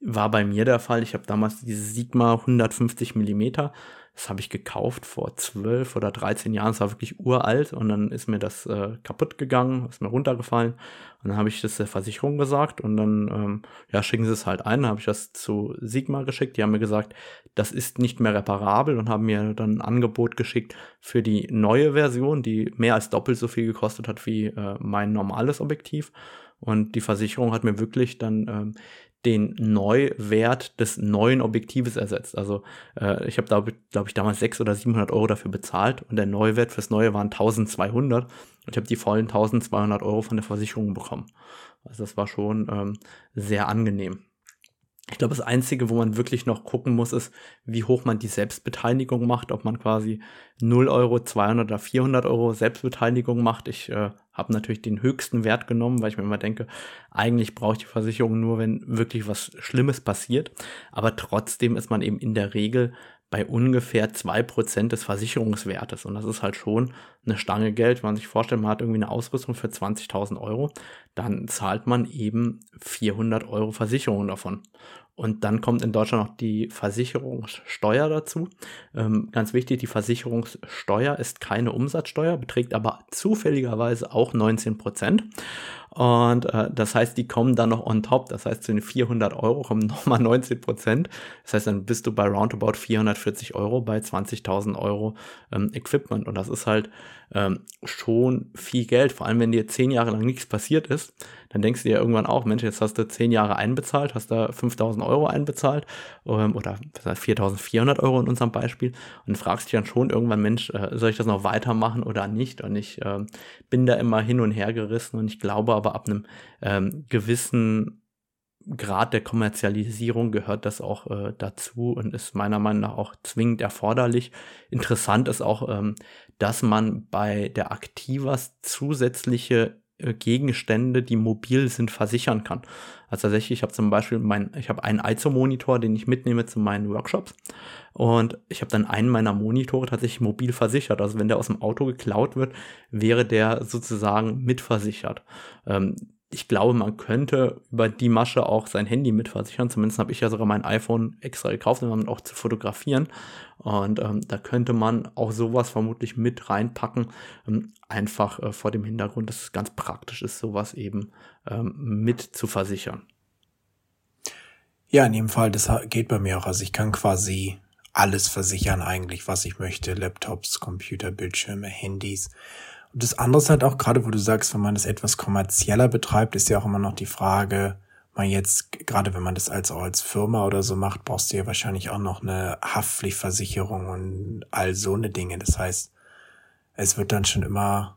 [SPEAKER 1] war bei mir der Fall. Ich habe damals diese Sigma 150 Millimeter. Das habe ich gekauft vor 12 oder 13 Jahren. Es war wirklich uralt und dann ist mir das äh, kaputt gegangen, ist mir runtergefallen. Und dann habe ich das der Versicherung gesagt und dann, ähm, ja, schicken sie es halt ein. Dann habe ich das zu Sigma geschickt. Die haben mir gesagt, das ist nicht mehr reparabel und haben mir dann ein Angebot geschickt für die neue Version, die mehr als doppelt so viel gekostet hat wie äh, mein normales Objektiv. Und die Versicherung hat mir wirklich dann ähm, den Neuwert des neuen Objektives ersetzt. Also äh, ich habe da, glaube ich, damals 600 oder 700 Euro dafür bezahlt und der Neuwert fürs Neue waren 1200 und ich habe die vollen 1200 Euro von der Versicherung bekommen. Also das war schon ähm, sehr angenehm. Ich glaube, das Einzige, wo man wirklich noch gucken muss, ist, wie hoch man die Selbstbeteiligung macht, ob man quasi 0 Euro, 200 oder 400 Euro Selbstbeteiligung macht. Ich äh, habe natürlich den höchsten Wert genommen, weil ich mir immer denke, eigentlich brauche ich die Versicherung nur, wenn wirklich was Schlimmes passiert. Aber trotzdem ist man eben in der Regel bei ungefähr zwei Prozent des Versicherungswertes. Und das ist halt schon eine Stange Geld. Wenn man sich vorstellt, man hat irgendwie eine Ausrüstung für 20.000 Euro, dann zahlt man eben 400 Euro Versicherung davon. Und dann kommt in Deutschland noch die Versicherungssteuer dazu. Ähm, ganz wichtig, die Versicherungssteuer ist keine Umsatzsteuer, beträgt aber zufälligerweise auch 19 Prozent. Und äh, das heißt, die kommen dann noch on top. Das heißt, zu den 400 Euro kommen nochmal 19 Prozent. Das heißt, dann bist du bei roundabout 440 Euro bei 20.000 Euro ähm, Equipment. Und das ist halt ähm, schon viel Geld. Vor allem, wenn dir zehn Jahre lang nichts passiert ist, dann denkst du dir irgendwann auch, Mensch, jetzt hast du zehn Jahre einbezahlt, hast da 5000 Euro einbezahlt ähm, oder 4400 Euro in unserem Beispiel und fragst dich dann schon irgendwann, Mensch, äh, soll ich das noch weitermachen oder nicht? Und ich äh, bin da immer hin und her gerissen und ich glaube aber ab einem ähm, gewissen Grad der Kommerzialisierung gehört das auch äh, dazu und ist meiner Meinung nach auch zwingend erforderlich. Interessant ist auch, ähm, dass man bei der Activas zusätzliche Gegenstände, die mobil sind, versichern kann. Also tatsächlich, ich habe zum Beispiel mein, ich habe einen ISO-Monitor, den ich mitnehme zu meinen Workshops und ich habe dann einen meiner Monitore tatsächlich mobil versichert. Also wenn der aus dem Auto geklaut wird, wäre der sozusagen mitversichert. Ähm, ich glaube, man könnte über die Masche auch sein Handy mitversichern. Zumindest habe ich ja sogar mein iPhone extra gekauft, um dann auch zu fotografieren. Und ähm, da könnte man auch sowas vermutlich mit reinpacken, ähm, einfach äh, vor dem Hintergrund, dass es ganz praktisch ist, sowas eben ähm, mit zu versichern.
[SPEAKER 2] Ja, in dem Fall, das geht bei mir auch. Also ich kann quasi alles versichern eigentlich, was ich möchte. Laptops, Computer, Bildschirme, Handys. Und das andere ist halt auch gerade, wo du sagst, wenn man das etwas kommerzieller betreibt, ist ja auch immer noch die Frage, man jetzt, gerade wenn man das als auch als Firma oder so macht, brauchst du ja wahrscheinlich auch noch eine Haftpflichtversicherung und all so eine Dinge. Das heißt, es wird dann schon immer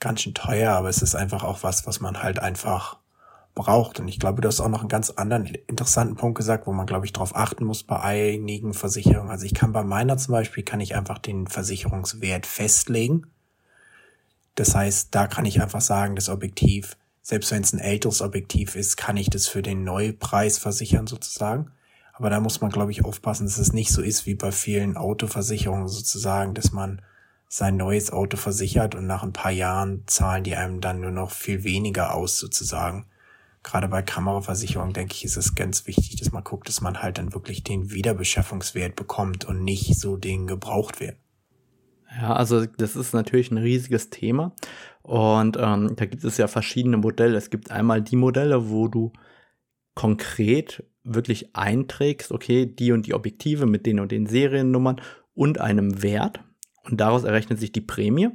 [SPEAKER 2] ganz schön teuer, aber es ist einfach auch was, was man halt einfach braucht. Und ich glaube, du hast auch noch einen ganz anderen interessanten Punkt gesagt, wo man, glaube ich, darauf achten muss bei einigen Versicherungen. Also ich kann bei meiner zum Beispiel, kann ich einfach den Versicherungswert festlegen das heißt, da kann ich einfach sagen, das Objektiv, selbst wenn es ein älteres Objektiv ist, kann ich das für den Neupreis versichern sozusagen. Aber da muss man, glaube ich, aufpassen, dass es nicht so ist wie bei vielen Autoversicherungen sozusagen, dass man sein neues Auto versichert und nach ein paar Jahren zahlen die einem dann nur noch viel weniger aus sozusagen. Gerade bei Kameraversicherung, denke ich, ist es ganz wichtig, dass man guckt, dass man halt dann wirklich den Wiederbeschaffungswert bekommt und nicht so den Gebrauchtwert.
[SPEAKER 1] Ja, also das ist natürlich ein riesiges Thema und ähm, da gibt es ja verschiedene Modelle. Es gibt einmal die Modelle, wo du konkret wirklich einträgst, okay, die und die Objektive mit den und den Seriennummern und einem Wert und daraus errechnet sich die Prämie.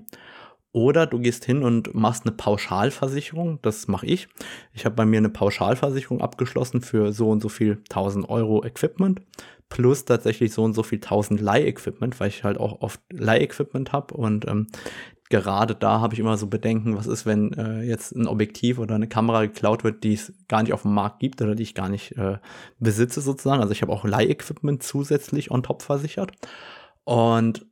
[SPEAKER 1] Oder du gehst hin und machst eine Pauschalversicherung. Das mache ich. Ich habe bei mir eine Pauschalversicherung abgeschlossen für so und so viel 1000 Euro Equipment plus tatsächlich so und so viel tausend Leih-Equipment, weil ich halt auch oft Leih-Equipment habe und ähm, gerade da habe ich immer so Bedenken, was ist, wenn äh, jetzt ein Objektiv oder eine Kamera geklaut wird, die es gar nicht auf dem Markt gibt oder die ich gar nicht äh, besitze sozusagen. Also ich habe auch Leih-Equipment zusätzlich on top versichert. Und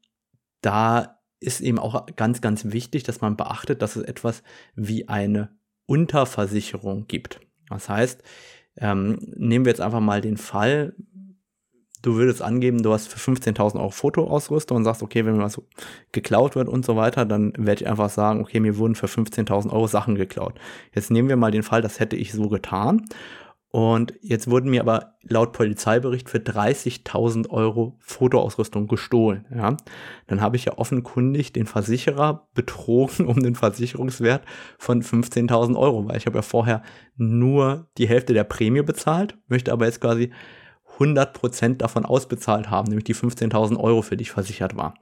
[SPEAKER 1] da ist eben auch ganz, ganz wichtig, dass man beachtet, dass es etwas wie eine Unterversicherung gibt. Das heißt, ähm, nehmen wir jetzt einfach mal den Fall, du würdest angeben, du hast für 15.000 Euro Fotoausrüstung und sagst, okay, wenn mir was geklaut wird und so weiter, dann werde ich einfach sagen, okay, mir wurden für 15.000 Euro Sachen geklaut. Jetzt nehmen wir mal den Fall, das hätte ich so getan. Und jetzt wurden mir aber laut Polizeibericht für 30.000 Euro Fotoausrüstung gestohlen. Ja? Dann habe ich ja offenkundig den Versicherer betrogen um den Versicherungswert von 15.000 Euro, weil ich habe ja vorher nur die Hälfte der Prämie bezahlt, möchte aber jetzt quasi 100% davon ausbezahlt haben, nämlich die 15.000 Euro, für die ich versichert war.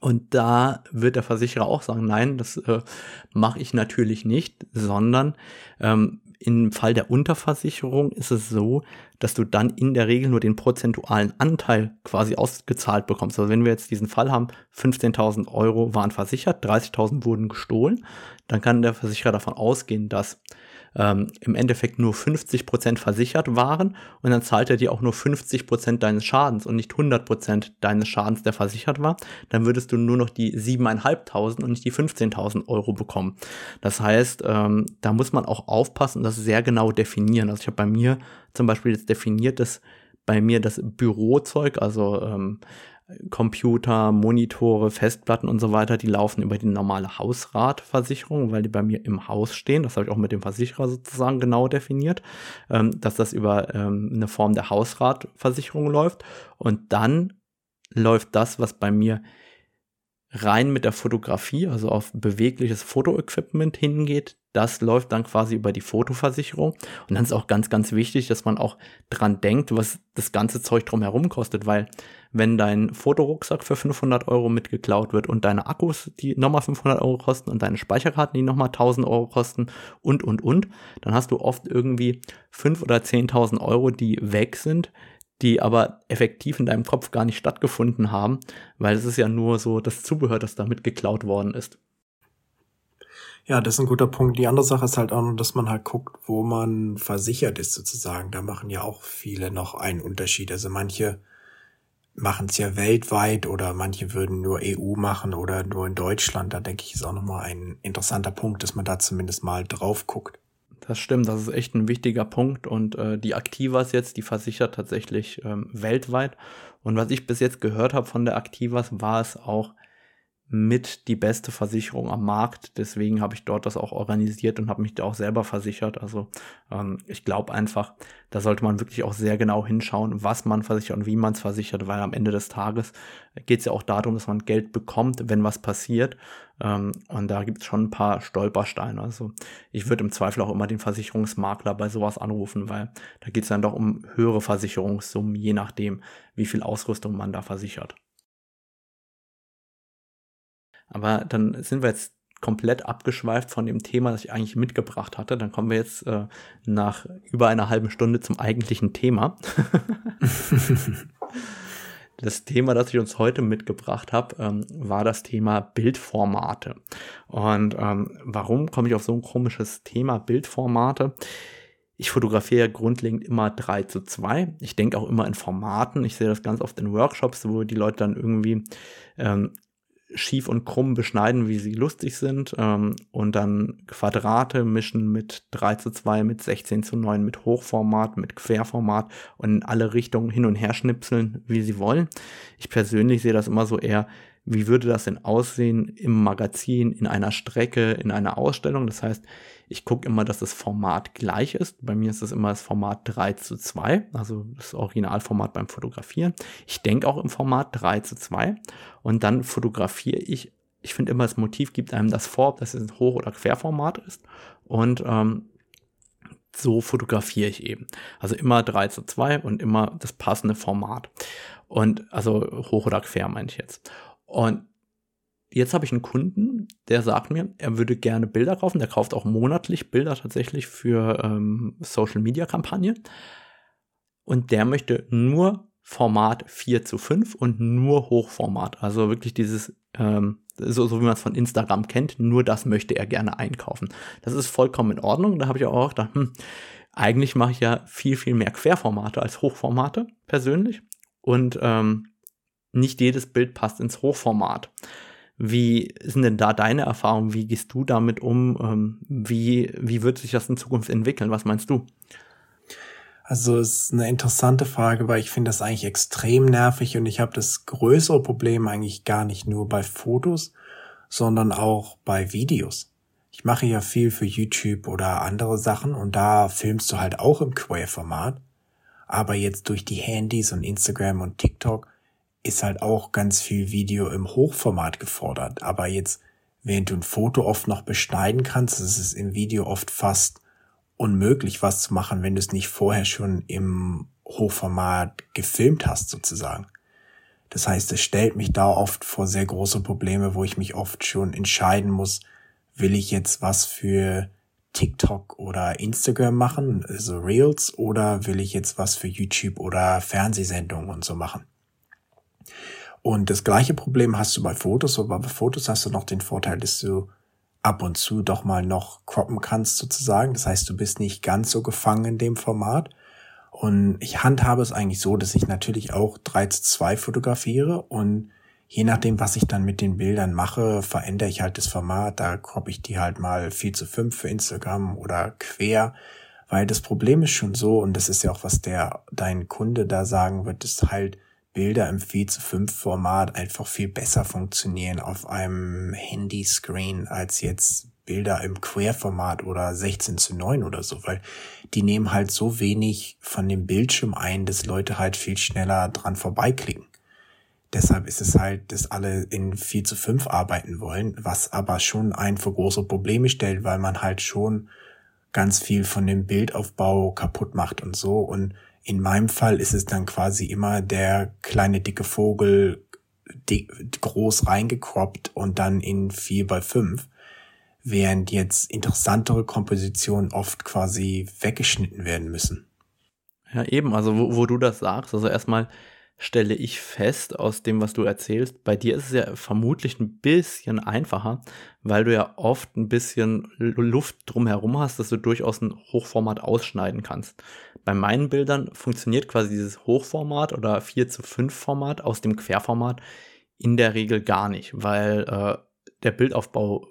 [SPEAKER 1] Und da wird der Versicherer auch sagen, nein, das äh, mache ich natürlich nicht, sondern ähm, im Fall der Unterversicherung ist es so, dass du dann in der Regel nur den prozentualen Anteil quasi ausgezahlt bekommst. Also wenn wir jetzt diesen Fall haben, 15.000 Euro waren versichert, 30.000 wurden gestohlen, dann kann der Versicherer davon ausgehen, dass ähm, im Endeffekt nur 50 Prozent versichert waren und dann zahlt er dir auch nur 50 Prozent deines Schadens und nicht 100 Prozent deines Schadens, der versichert war, dann würdest du nur noch die 7.500 und nicht die 15.000 Euro bekommen. Das heißt, ähm, da muss man auch aufpassen und das sehr genau definieren. Also ich habe bei mir zum Beispiel jetzt definiert, dass bei mir das Bürozeug, also ähm, Computer, Monitore, Festplatten und so weiter, die laufen über die normale Hausratversicherung, weil die bei mir im Haus stehen. Das habe ich auch mit dem Versicherer sozusagen genau definiert, ähm, dass das über ähm, eine Form der Hausratversicherung läuft. Und dann läuft das, was bei mir rein mit der Fotografie, also auf bewegliches Fotoequipment hingeht, das läuft dann quasi über die Fotoversicherung. Und dann ist auch ganz, ganz wichtig, dass man auch dran denkt, was das ganze Zeug drumherum kostet, weil wenn dein Fotorucksack für 500 Euro mitgeklaut wird und deine Akkus, die nochmal 500 Euro kosten und deine Speicherkarten, die nochmal 1000 Euro kosten und, und, und, dann hast du oft irgendwie 5 oder 10.000 Euro, die weg sind, die aber effektiv in deinem Kopf gar nicht stattgefunden haben, weil es ist ja nur so das Zubehör, das damit geklaut worden ist.
[SPEAKER 2] Ja, das ist ein guter Punkt. Die andere Sache ist halt auch noch, dass man halt guckt, wo man versichert ist sozusagen. Da machen ja auch viele noch einen Unterschied. Also manche machen es ja weltweit oder manche würden nur EU machen oder nur in Deutschland. Da denke ich, ist auch nochmal ein interessanter Punkt, dass man da zumindest mal drauf guckt.
[SPEAKER 1] Das stimmt, das ist echt ein wichtiger Punkt und äh, die Aktivas jetzt, die versichert tatsächlich ähm, weltweit. Und was ich bis jetzt gehört habe von der Aktivas, war es auch mit die beste Versicherung am Markt. Deswegen habe ich dort das auch organisiert und habe mich da auch selber versichert. Also ähm, ich glaube einfach, da sollte man wirklich auch sehr genau hinschauen, was man versichert und wie man es versichert, weil am Ende des Tages geht es ja auch darum, dass man Geld bekommt, wenn was passiert. Ähm, und da gibt es schon ein paar Stolpersteine. Also ich würde im Zweifel auch immer den Versicherungsmakler bei sowas anrufen, weil da geht es dann doch um höhere Versicherungssummen, je nachdem, wie viel Ausrüstung man da versichert. Aber dann sind wir jetzt komplett abgeschweift von dem Thema, das ich eigentlich mitgebracht hatte. Dann kommen wir jetzt äh, nach über einer halben Stunde zum eigentlichen Thema. das Thema, das ich uns heute mitgebracht habe, ähm, war das Thema Bildformate. Und ähm, warum komme ich auf so ein komisches Thema Bildformate? Ich fotografiere grundlegend immer 3 zu 2. Ich denke auch immer in Formaten. Ich sehe das ganz oft in Workshops, wo die Leute dann irgendwie ähm, schief und krumm beschneiden, wie sie lustig sind ähm, und dann Quadrate mischen mit 3 zu 2, mit 16 zu 9, mit Hochformat, mit Querformat und in alle Richtungen hin und her schnipseln, wie sie wollen. Ich persönlich sehe das immer so eher, wie würde das denn aussehen im Magazin, in einer Strecke, in einer Ausstellung. Das heißt, ich gucke immer, dass das Format gleich ist. Bei mir ist es immer das Format 3 zu 2, also das Originalformat beim Fotografieren. Ich denke auch im Format 3 zu 2 und dann fotografiere ich. Ich finde immer, das Motiv gibt einem das vor, ob das ein Hoch- oder Querformat ist. Und ähm, so fotografiere ich eben. Also immer 3 zu 2 und immer das passende Format. Und also hoch oder quer meine ich jetzt. Und jetzt habe ich einen Kunden, der sagt mir, er würde gerne Bilder kaufen. Der kauft auch monatlich Bilder tatsächlich für ähm, Social Media Kampagnen. Und der möchte nur Format 4 zu 5 und nur Hochformat. Also wirklich dieses, ähm, so, so wie man es von Instagram kennt, nur das möchte er gerne einkaufen. Das ist vollkommen in Ordnung. Da habe ich auch gedacht, hm, eigentlich mache ich ja viel, viel mehr Querformate als Hochformate persönlich. Und ähm, nicht jedes Bild passt ins Hochformat. Wie sind denn da deine Erfahrungen? Wie gehst du damit um? Ähm, wie, wie wird sich das in Zukunft entwickeln? Was meinst du?
[SPEAKER 2] Also es ist eine interessante Frage, weil ich finde das eigentlich extrem nervig und ich habe das größere Problem eigentlich gar nicht nur bei Fotos, sondern auch bei Videos. Ich mache ja viel für YouTube oder andere Sachen und da filmst du halt auch im Querformat. Aber jetzt durch die Handys und Instagram und TikTok ist halt auch ganz viel Video im Hochformat gefordert. Aber jetzt, während du ein Foto oft noch beschneiden kannst, ist es im Video oft fast unmöglich, was zu machen, wenn du es nicht vorher schon im Hochformat gefilmt hast, sozusagen. Das heißt, es stellt mich da oft vor sehr große Probleme, wo ich mich oft schon entscheiden muss, will ich jetzt was für TikTok oder Instagram machen, also Reels, oder will ich jetzt was für YouTube oder Fernsehsendungen und so machen. Und das gleiche Problem hast du bei Fotos, aber bei Fotos hast du noch den Vorteil, dass du ab und zu doch mal noch croppen kannst sozusagen. Das heißt, du bist nicht ganz so gefangen in dem Format. Und ich handhabe es eigentlich so, dass ich natürlich auch 3 zu 2 fotografiere und je nachdem, was ich dann mit den Bildern mache, verändere ich halt das Format. Da croppe ich die halt mal 4 zu 5 für Instagram oder quer. Weil das Problem ist schon so, und das ist ja auch, was der, dein Kunde da sagen wird, ist halt, Bilder im 4 zu 5 Format einfach viel besser funktionieren auf einem Handyscreen als jetzt Bilder im Querformat oder 16 zu 9 oder so, weil die nehmen halt so wenig von dem Bildschirm ein, dass Leute halt viel schneller dran vorbeiklicken. Deshalb ist es halt, dass alle in 4 zu 5 arbeiten wollen, was aber schon ein für große Probleme stellt, weil man halt schon ganz viel von dem Bildaufbau kaputt macht und so und in meinem Fall ist es dann quasi immer der kleine dicke Vogel dick, groß reingekroppt und dann in vier bei fünf, während jetzt interessantere Kompositionen oft quasi weggeschnitten werden müssen.
[SPEAKER 1] Ja, eben, also wo, wo du das sagst, also erstmal stelle ich fest aus dem, was du erzählst, bei dir ist es ja vermutlich ein bisschen einfacher, weil du ja oft ein bisschen Luft drumherum hast, dass du durchaus ein Hochformat ausschneiden kannst. Bei meinen Bildern funktioniert quasi dieses Hochformat oder 4 zu 5 Format aus dem Querformat in der Regel gar nicht, weil äh, der Bildaufbau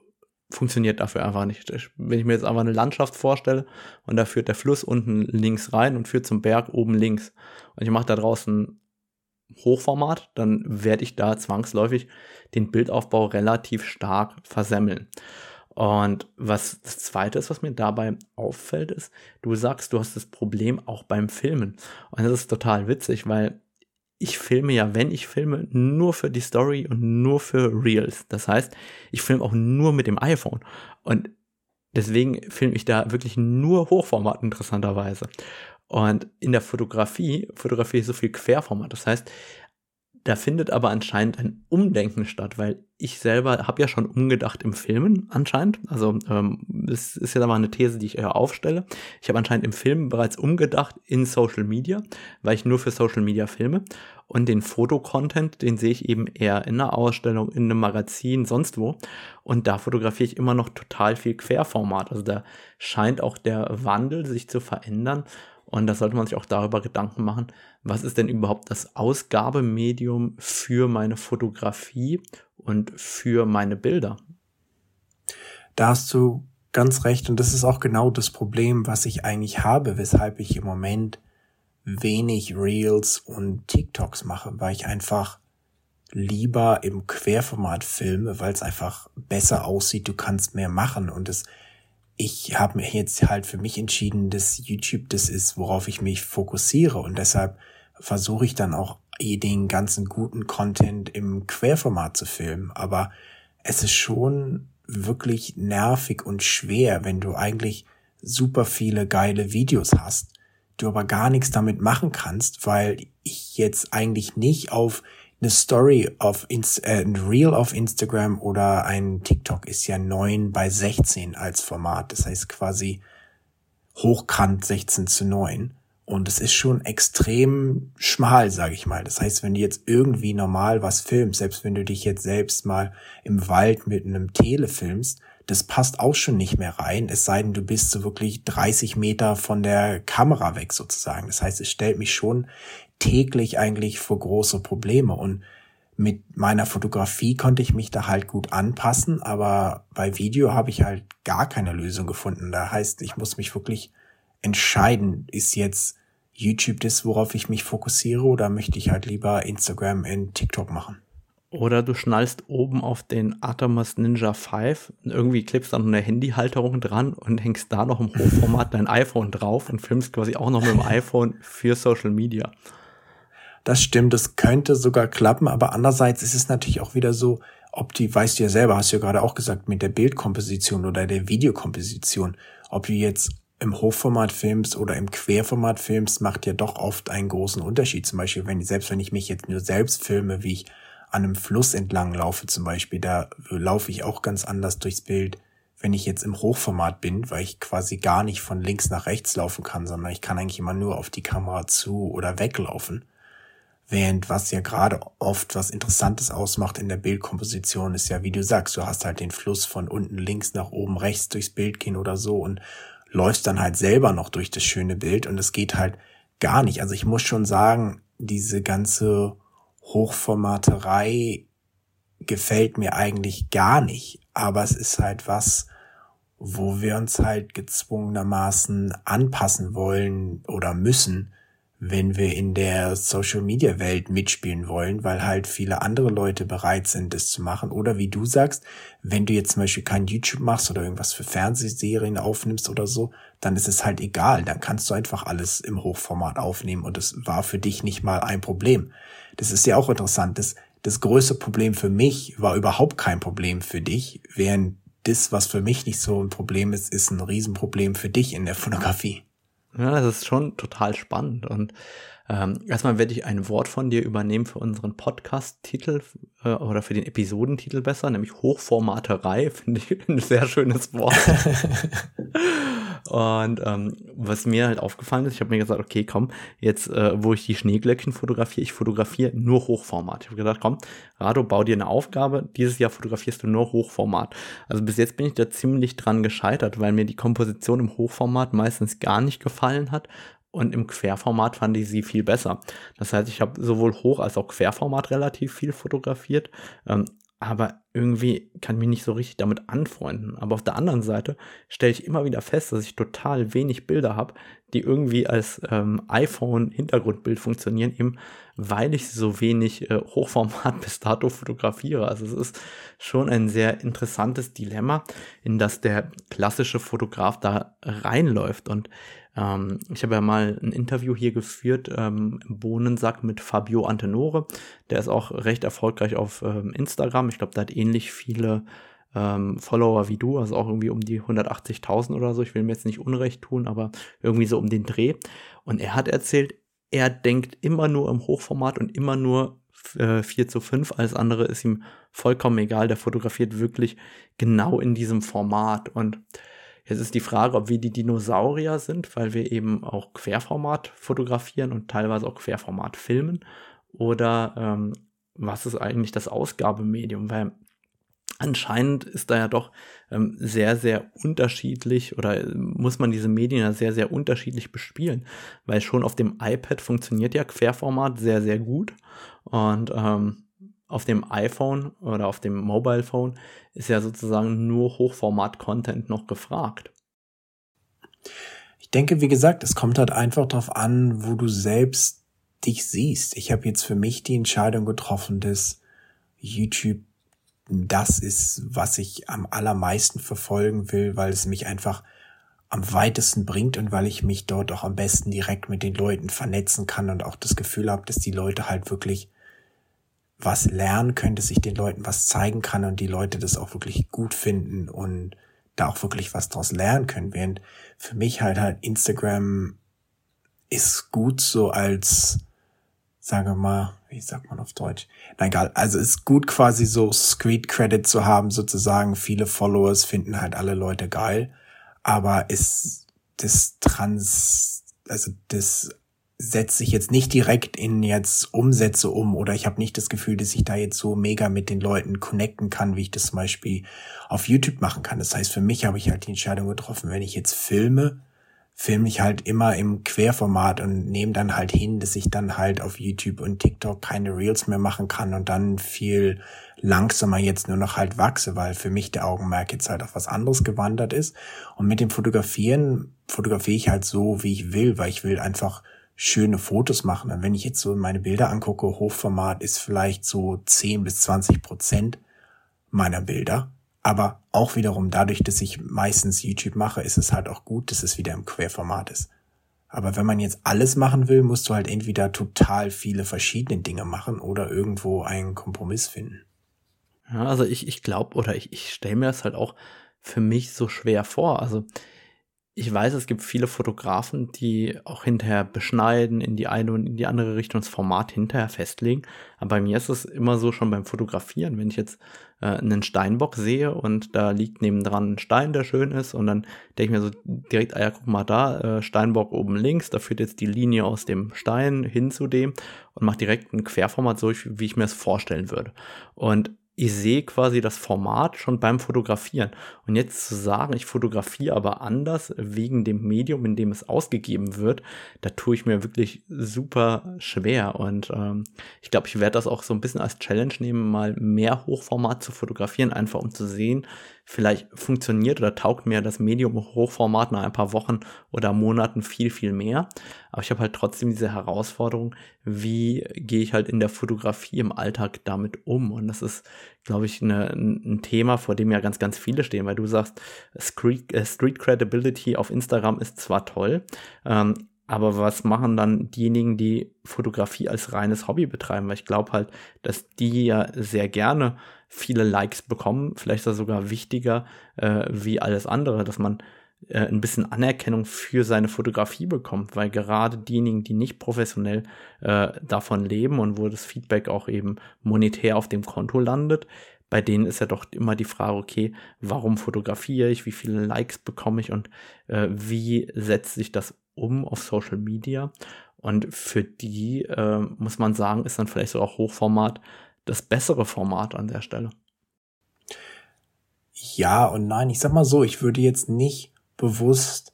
[SPEAKER 1] funktioniert dafür einfach nicht. Wenn ich mir jetzt einfach eine Landschaft vorstelle und da führt der Fluss unten links rein und führt zum Berg oben links und ich mache da draußen Hochformat, dann werde ich da zwangsläufig den Bildaufbau relativ stark versemmeln. Und was das zweite ist, was mir dabei auffällt, ist, du sagst, du hast das Problem auch beim Filmen. Und das ist total witzig, weil ich filme ja, wenn ich filme, nur für die Story und nur für Reels. Das heißt, ich filme auch nur mit dem iPhone. Und deswegen filme ich da wirklich nur Hochformat interessanterweise. Und in der Fotografie, Fotografie ist so viel Querformat. Das heißt, da findet aber anscheinend ein Umdenken statt, weil ich selber habe ja schon umgedacht im Filmen anscheinend. Also ähm, das ist ja mal eine These, die ich eher aufstelle. Ich habe anscheinend im Filmen bereits umgedacht in Social Media, weil ich nur für Social Media filme. Und den Fotocontent, den sehe ich eben eher in einer Ausstellung, in einem Magazin, sonst wo. Und da fotografiere ich immer noch total viel Querformat. Also da scheint auch der Wandel sich zu verändern. Und da sollte man sich auch darüber Gedanken machen, was ist denn überhaupt das Ausgabemedium für meine Fotografie und für meine Bilder?
[SPEAKER 2] Da hast du ganz recht und das ist auch genau das Problem, was ich eigentlich habe, weshalb ich im Moment wenig Reels und TikToks mache, weil ich einfach lieber im Querformat filme, weil es einfach besser aussieht, du kannst mehr machen und es ich habe mir jetzt halt für mich entschieden, dass YouTube das ist, worauf ich mich fokussiere und deshalb versuche ich dann auch den ganzen guten Content im Querformat zu filmen. Aber es ist schon wirklich nervig und schwer, wenn du eigentlich super viele geile Videos hast, du aber gar nichts damit machen kannst, weil ich jetzt eigentlich nicht auf eine Story auf Inst äh, ein Reel auf Instagram oder ein TikTok ist ja 9 bei 16 als Format. Das heißt quasi hochkant 16 zu 9. Und es ist schon extrem schmal, sage ich mal. Das heißt, wenn du jetzt irgendwie normal was filmst, selbst wenn du dich jetzt selbst mal im Wald mit einem Tele filmst, das passt auch schon nicht mehr rein, es sei denn, du bist so wirklich 30 Meter von der Kamera weg sozusagen. Das heißt, es stellt mich schon täglich eigentlich vor große Probleme. Und mit meiner Fotografie konnte ich mich da halt gut anpassen, aber bei Video habe ich halt gar keine Lösung gefunden. Da heißt, ich muss mich wirklich entscheiden, ist jetzt YouTube das, worauf ich mich fokussiere, oder möchte ich halt lieber Instagram und TikTok machen?
[SPEAKER 1] Oder du schnallst oben auf den Atomos Ninja 5 und irgendwie klippst dann eine Handyhalterung dran und hängst da noch im Hochformat dein iPhone drauf und filmst quasi auch noch mit dem iPhone für Social Media.
[SPEAKER 2] Das stimmt, das könnte sogar klappen, aber andererseits ist es natürlich auch wieder so, ob die, weißt du ja selber, hast du ja gerade auch gesagt, mit der Bildkomposition oder der Videokomposition, ob du jetzt im Hochformat filmst oder im Querformat filmst, macht ja doch oft einen großen Unterschied. Zum Beispiel, wenn, selbst wenn ich mich jetzt nur selbst filme, wie ich an einem Fluss entlang laufe zum Beispiel, da laufe ich auch ganz anders durchs Bild, wenn ich jetzt im Hochformat bin, weil ich quasi gar nicht von links nach rechts laufen kann, sondern ich kann eigentlich immer nur auf die Kamera zu oder weglaufen. Während was ja gerade oft was Interessantes ausmacht in der Bildkomposition ist ja, wie du sagst, du hast halt den Fluss von unten links nach oben rechts durchs Bild gehen oder so und läufst dann halt selber noch durch das schöne Bild und es geht halt gar nicht. Also ich muss schon sagen, diese ganze Hochformaterei gefällt mir eigentlich gar nicht. Aber es ist halt was, wo wir uns halt gezwungenermaßen anpassen wollen oder müssen, wenn wir in der Social Media Welt mitspielen wollen, weil halt viele andere Leute bereit sind, das zu machen. Oder wie du sagst, wenn du jetzt zum Beispiel kein YouTube machst oder irgendwas für Fernsehserien aufnimmst oder so, dann ist es halt egal. Dann kannst du einfach alles im Hochformat aufnehmen und es war für dich nicht mal ein Problem. Das ist ja auch interessant. Das, das größte Problem für mich war überhaupt kein Problem für dich, während das, was für mich nicht so ein Problem ist, ist ein Riesenproblem für dich in der Fotografie.
[SPEAKER 1] Ja, das ist schon total spannend. Und ähm, erstmal werde ich ein Wort von dir übernehmen für unseren Podcast-Titel äh, oder für den Episodentitel besser, nämlich Hochformaterei, finde ich ein sehr schönes Wort. Und ähm, was mir halt aufgefallen ist, ich habe mir gesagt, okay, komm, jetzt, äh, wo ich die Schneeglöckchen fotografiere, ich fotografiere nur Hochformat. Ich habe gedacht, komm, Rado, bau dir eine Aufgabe. Dieses Jahr fotografierst du nur Hochformat. Also bis jetzt bin ich da ziemlich dran gescheitert, weil mir die Komposition im Hochformat meistens gar nicht gefallen hat. Und im Querformat fand ich sie viel besser. Das heißt, ich habe sowohl Hoch- als auch Querformat relativ viel fotografiert. Ähm, aber irgendwie kann ich mich nicht so richtig damit anfreunden. Aber auf der anderen Seite stelle ich immer wieder fest, dass ich total wenig Bilder habe, die irgendwie als ähm, iPhone-Hintergrundbild funktionieren, eben weil ich so wenig äh, Hochformat bis dato fotografiere. Also es ist schon ein sehr interessantes Dilemma, in das der klassische Fotograf da reinläuft. Und ähm, ich habe ja mal ein Interview hier geführt ähm, im Bohnensack mit Fabio Antenore. Der ist auch recht erfolgreich auf ähm, Instagram. Ich glaube, der hat ähnlich viele ähm, Follower wie du, also auch irgendwie um die 180.000 oder so. Ich will mir jetzt nicht Unrecht tun, aber irgendwie so um den Dreh. Und er hat erzählt, er denkt immer nur im Hochformat und immer nur äh, 4 zu 5. Alles andere ist ihm vollkommen egal. Der fotografiert wirklich genau in diesem Format. Und Jetzt ist die Frage, ob wir die Dinosaurier sind, weil wir eben auch Querformat fotografieren und teilweise auch Querformat filmen. Oder ähm, was ist eigentlich das Ausgabemedium? Weil anscheinend ist da ja doch ähm, sehr, sehr unterschiedlich oder äh, muss man diese Medien ja sehr, sehr unterschiedlich bespielen. Weil schon auf dem iPad funktioniert ja Querformat sehr, sehr gut. Und ähm, auf dem iPhone oder auf dem Mobile Phone ist ja sozusagen nur Hochformat-Content noch gefragt.
[SPEAKER 2] Ich denke, wie gesagt, es kommt halt einfach darauf an, wo du selbst dich siehst. Ich habe jetzt für mich die Entscheidung getroffen, dass YouTube das ist, was ich am allermeisten verfolgen will, weil es mich einfach am weitesten bringt und weil ich mich dort auch am besten direkt mit den Leuten vernetzen kann und auch das Gefühl habe, dass die Leute halt wirklich was lernen könnte, sich den Leuten was zeigen kann und die Leute das auch wirklich gut finden und da auch wirklich was draus lernen können. Während für mich halt halt Instagram ist gut so als, sagen wir mal, wie sagt man auf Deutsch? Na egal, also ist gut quasi so Street Credit zu haben, sozusagen. Viele Followers finden halt alle Leute geil, aber ist das Trans, also das setzt sich jetzt nicht direkt in jetzt Umsätze um oder ich habe nicht das Gefühl, dass ich da jetzt so mega mit den Leuten connecten kann, wie ich das zum Beispiel auf YouTube machen kann. Das heißt, für mich habe ich halt die Entscheidung getroffen, wenn ich jetzt filme, filme ich halt immer im Querformat und nehme dann halt hin, dass ich dann halt auf YouTube und TikTok keine Reels mehr machen kann und dann viel langsamer jetzt nur noch halt wachse, weil für mich der Augenmerk jetzt halt auf was anderes gewandert ist. Und mit dem Fotografieren fotografiere ich halt so, wie ich will, weil ich will einfach schöne Fotos machen. Und wenn ich jetzt so meine Bilder angucke, Hochformat ist vielleicht so 10 bis 20 Prozent meiner Bilder. Aber auch wiederum dadurch, dass ich meistens YouTube mache, ist es halt auch gut, dass es wieder im Querformat ist. Aber wenn man jetzt alles machen will, musst du halt entweder total viele verschiedene Dinge machen oder irgendwo einen Kompromiss finden.
[SPEAKER 1] Ja, also ich, ich glaube oder ich, ich stelle mir das halt auch für mich so schwer vor. Also ich weiß, es gibt viele Fotografen, die auch hinterher beschneiden, in die eine und in die andere Richtung das Format hinterher festlegen. Aber bei mir ist es immer so schon beim Fotografieren, wenn ich jetzt äh, einen Steinbock sehe und da liegt nebendran ein Stein, der schön ist und dann denke ich mir so direkt, ah ja, guck mal da, äh, Steinbock oben links, da führt jetzt die Linie aus dem Stein hin zu dem und mache direkt ein Querformat so, wie ich mir es vorstellen würde. Und ich sehe quasi das Format schon beim Fotografieren. Und jetzt zu sagen, ich fotografiere aber anders wegen dem Medium, in dem es ausgegeben wird, da tue ich mir wirklich super schwer. Und ähm, ich glaube, ich werde das auch so ein bisschen als Challenge nehmen, mal mehr Hochformat zu fotografieren, einfach um zu sehen, vielleicht funktioniert oder taugt mir das Medium Hochformat nach ein paar Wochen oder Monaten viel, viel mehr. Aber ich habe halt trotzdem diese Herausforderung, wie gehe ich halt in der Fotografie im Alltag damit um? Und das ist, glaube ich, eine, ein Thema, vor dem ja ganz, ganz viele stehen, weil du sagst, Street, äh, Street Credibility auf Instagram ist zwar toll, ähm, aber was machen dann diejenigen, die Fotografie als reines Hobby betreiben? Weil ich glaube halt, dass die ja sehr gerne viele Likes bekommen, vielleicht ist das sogar wichtiger äh, wie alles andere, dass man äh, ein bisschen Anerkennung für seine Fotografie bekommt, weil gerade diejenigen, die nicht professionell äh, davon leben und wo das Feedback auch eben monetär auf dem Konto landet, bei denen ist ja doch immer die Frage, okay, warum fotografiere ich, wie viele Likes bekomme ich? Und äh, wie setzt sich das um auf Social Media. Und für die, äh, muss man sagen, ist dann vielleicht so auch Hochformat das bessere Format an der Stelle.
[SPEAKER 2] Ja und nein, ich sag mal so, ich würde jetzt nicht bewusst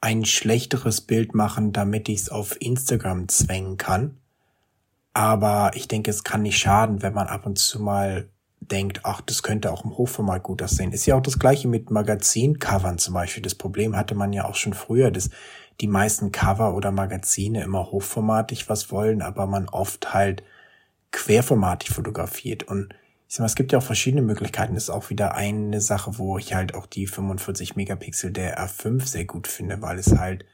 [SPEAKER 2] ein schlechteres Bild machen, damit ich es auf Instagram zwängen kann. Aber ich denke, es kann nicht schaden, wenn man ab und zu mal denkt, ach, das könnte auch im Hochformat gut aussehen. Ist ja auch das gleiche mit Magazincovern zum Beispiel. Das Problem hatte man ja auch schon früher, dass die meisten Cover oder Magazine immer hochformatig was wollen, aber man oft halt querformatig fotografiert. Und ich sag mal, es gibt ja auch verschiedene Möglichkeiten. Das ist auch wieder eine Sache, wo ich halt auch die 45 Megapixel der R5 sehr gut finde, weil es halt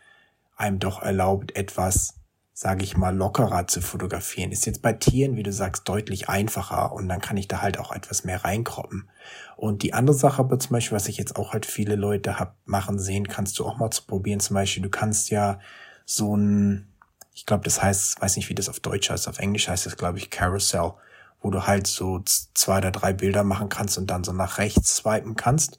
[SPEAKER 2] einem doch erlaubt, etwas sage ich mal, lockerer zu fotografieren. Ist jetzt bei Tieren, wie du sagst, deutlich einfacher und dann kann ich da halt auch etwas mehr reinkroppen. Und die andere Sache aber zum Beispiel, was ich jetzt auch halt viele Leute hab machen sehen, kannst du auch mal zu probieren. Zum Beispiel, du kannst ja so ein, ich glaube, das heißt, weiß nicht, wie das auf Deutsch heißt, auf Englisch heißt das, glaube ich, Carousel, wo du halt so zwei oder drei Bilder machen kannst und dann so nach rechts swipen kannst.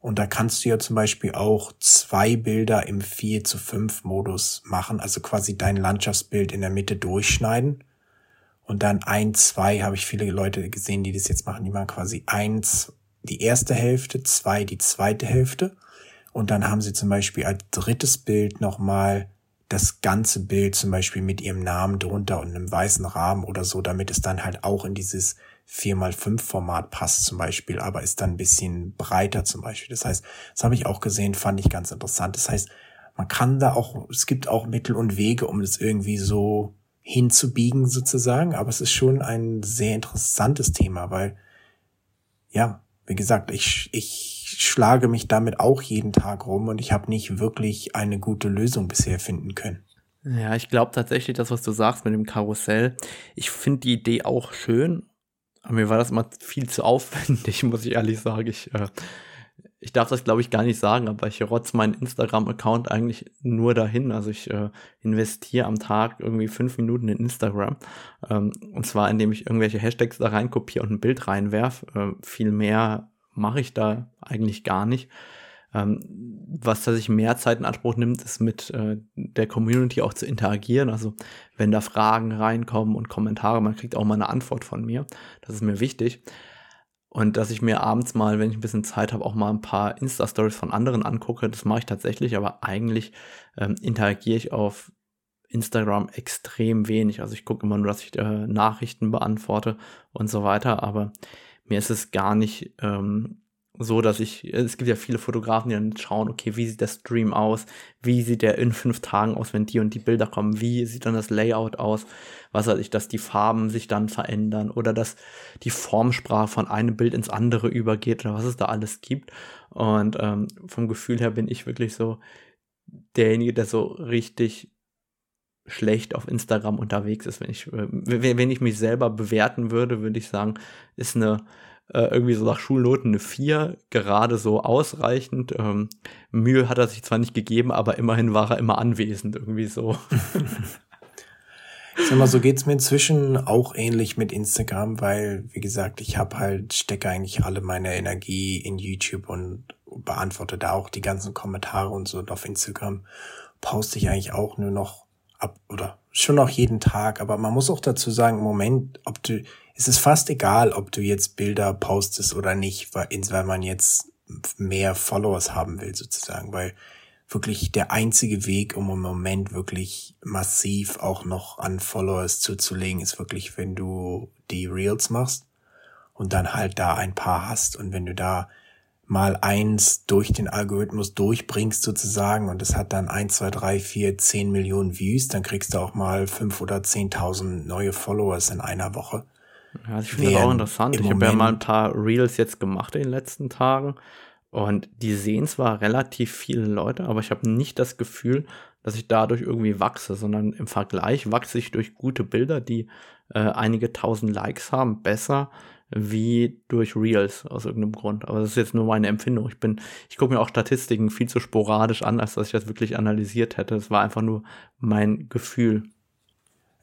[SPEAKER 2] Und da kannst du ja zum Beispiel auch zwei Bilder im 4 zu 5 Modus machen, also quasi dein Landschaftsbild in der Mitte durchschneiden. Und dann ein, zwei habe ich viele Leute gesehen, die das jetzt machen. Die machen quasi eins die erste Hälfte, zwei die zweite Hälfte. Und dann haben sie zum Beispiel als drittes Bild nochmal das ganze Bild zum Beispiel mit ihrem Namen drunter und einem weißen Rahmen oder so, damit es dann halt auch in dieses 4x5 Format passt zum Beispiel, aber ist dann ein bisschen breiter zum Beispiel. Das heißt, das habe ich auch gesehen, fand ich ganz interessant. Das heißt, man kann da auch, es gibt auch Mittel und Wege, um das irgendwie so hinzubiegen sozusagen, aber es ist schon ein sehr interessantes Thema, weil, ja, wie gesagt, ich, ich schlage mich damit auch jeden Tag rum und ich habe nicht wirklich eine gute Lösung bisher finden können.
[SPEAKER 1] Ja, ich glaube tatsächlich, das, was du sagst mit dem Karussell, ich finde die Idee auch schön aber mir war das immer viel zu aufwendig, muss ich ehrlich sagen. Ich, äh, ich darf das, glaube ich, gar nicht sagen, aber ich rotze meinen Instagram-Account eigentlich nur dahin. Also ich äh, investiere am Tag irgendwie fünf Minuten in Instagram. Ähm, und zwar, indem ich irgendwelche Hashtags da reinkopiere und ein Bild reinwerf. Äh, viel mehr mache ich da eigentlich gar nicht. Ähm, was sich mehr Zeit in Anspruch nimmt, ist mit äh, der Community auch zu interagieren. Also wenn da Fragen reinkommen und Kommentare, man kriegt auch mal eine Antwort von mir. Das ist mir wichtig. Und dass ich mir abends mal, wenn ich ein bisschen Zeit habe, auch mal ein paar Insta-Stories von anderen angucke, das mache ich tatsächlich, aber eigentlich ähm, interagiere ich auf Instagram extrem wenig. Also ich gucke immer nur, dass ich äh, Nachrichten beantworte und so weiter, aber mir ist es gar nicht ähm, so, dass ich, es gibt ja viele Fotografen, die dann schauen, okay, wie sieht der Stream aus? Wie sieht der in fünf Tagen aus, wenn die und die Bilder kommen? Wie sieht dann das Layout aus? Was weiß ich, dass die Farben sich dann verändern oder dass die Formsprache von einem Bild ins andere übergeht oder was es da alles gibt. Und ähm, vom Gefühl her bin ich wirklich so derjenige, der so richtig schlecht auf Instagram unterwegs ist. Wenn ich, äh, wenn ich mich selber bewerten würde, würde ich sagen, ist eine äh, irgendwie so nach Schulnoten eine 4, gerade so ausreichend. Ähm, Mühe hat er sich zwar nicht gegeben, aber immerhin war er immer anwesend, irgendwie so.
[SPEAKER 2] Ich sag mal, so geht's mir inzwischen auch ähnlich mit Instagram, weil, wie gesagt, ich habe halt, stecke eigentlich alle meine Energie in YouTube und beantworte da auch die ganzen Kommentare und so. Und auf Instagram poste ich eigentlich auch nur noch ab oder schon noch jeden Tag. Aber man muss auch dazu sagen, im Moment, ob du, es ist fast egal, ob du jetzt Bilder postest oder nicht, weil, weil man jetzt mehr Followers haben will sozusagen, weil wirklich der einzige Weg, um im Moment wirklich massiv auch noch an Followers zuzulegen, ist wirklich, wenn du die Reels machst und dann halt da ein paar hast und wenn du da mal eins durch den Algorithmus durchbringst sozusagen und es hat dann eins, zwei, drei, vier, zehn Millionen Views, dann kriegst du auch mal fünf oder zehntausend neue Followers in einer Woche.
[SPEAKER 1] Ja, ich finde das auch interessant. Ich habe ja mal ein paar Reels jetzt gemacht in den letzten Tagen und die sehen zwar relativ viele Leute, aber ich habe nicht das Gefühl, dass ich dadurch irgendwie wachse, sondern im Vergleich wachse ich durch gute Bilder, die äh, einige tausend Likes haben, besser wie durch Reels aus irgendeinem Grund. Aber das ist jetzt nur meine Empfindung. Ich bin, ich gucke mir auch Statistiken viel zu sporadisch an, als dass ich das wirklich analysiert hätte. Es war einfach nur mein Gefühl.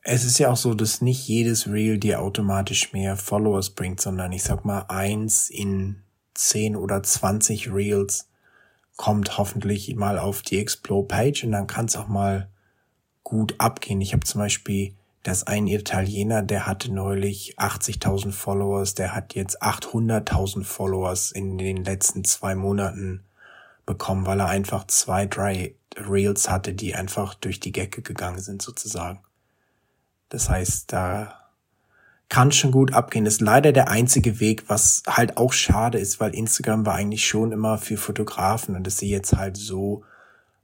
[SPEAKER 2] Es ist ja auch so, dass nicht jedes Reel dir automatisch mehr Followers bringt, sondern ich sag mal, eins in zehn oder zwanzig Reels kommt hoffentlich mal auf die Explore-Page und dann kann es auch mal gut abgehen. Ich habe zum Beispiel das ein Italiener, der hatte neulich 80.000 Followers, der hat jetzt 800.000 Followers in den letzten zwei Monaten bekommen, weil er einfach zwei, drei Reels hatte, die einfach durch die Gecke gegangen sind sozusagen. Das heißt, da kann schon gut abgehen. Das ist leider der einzige Weg, was halt auch schade ist, weil Instagram war eigentlich schon immer für Fotografen und dass sie jetzt halt so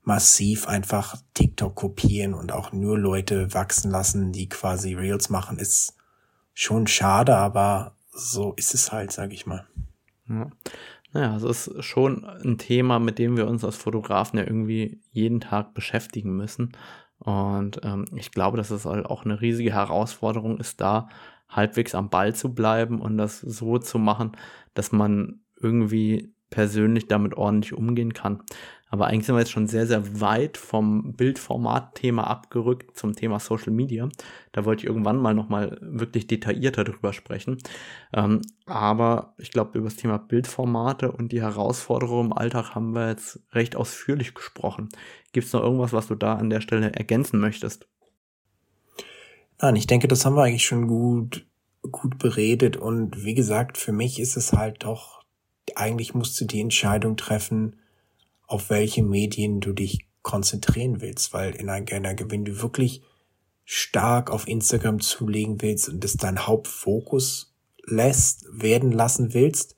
[SPEAKER 2] massiv einfach TikTok kopieren und auch nur Leute wachsen lassen, die quasi Reels machen, ist schon schade, aber so ist es halt, sag ich mal.
[SPEAKER 1] Ja. Naja, es ist schon ein Thema, mit dem wir uns als Fotografen ja irgendwie jeden Tag beschäftigen müssen. Und ähm, ich glaube, dass es halt auch eine riesige Herausforderung ist, da halbwegs am Ball zu bleiben und das so zu machen, dass man irgendwie persönlich damit ordentlich umgehen kann. Aber eigentlich sind wir jetzt schon sehr, sehr weit vom Bildformat-Thema abgerückt zum Thema Social Media. Da wollte ich irgendwann mal nochmal wirklich detaillierter drüber sprechen. Ähm, aber ich glaube, über das Thema Bildformate und die Herausforderungen im Alltag haben wir jetzt recht ausführlich gesprochen. Gibt es noch irgendwas, was du da an der Stelle ergänzen möchtest?
[SPEAKER 2] Nein, ich denke, das haben wir eigentlich schon gut, gut beredet. Und wie gesagt, für mich ist es halt doch, eigentlich musst du die Entscheidung treffen, auf welche Medien du dich konzentrieren willst, weil in einer, wenn du wirklich stark auf Instagram zulegen willst und das dein Hauptfokus lässt, werden lassen willst,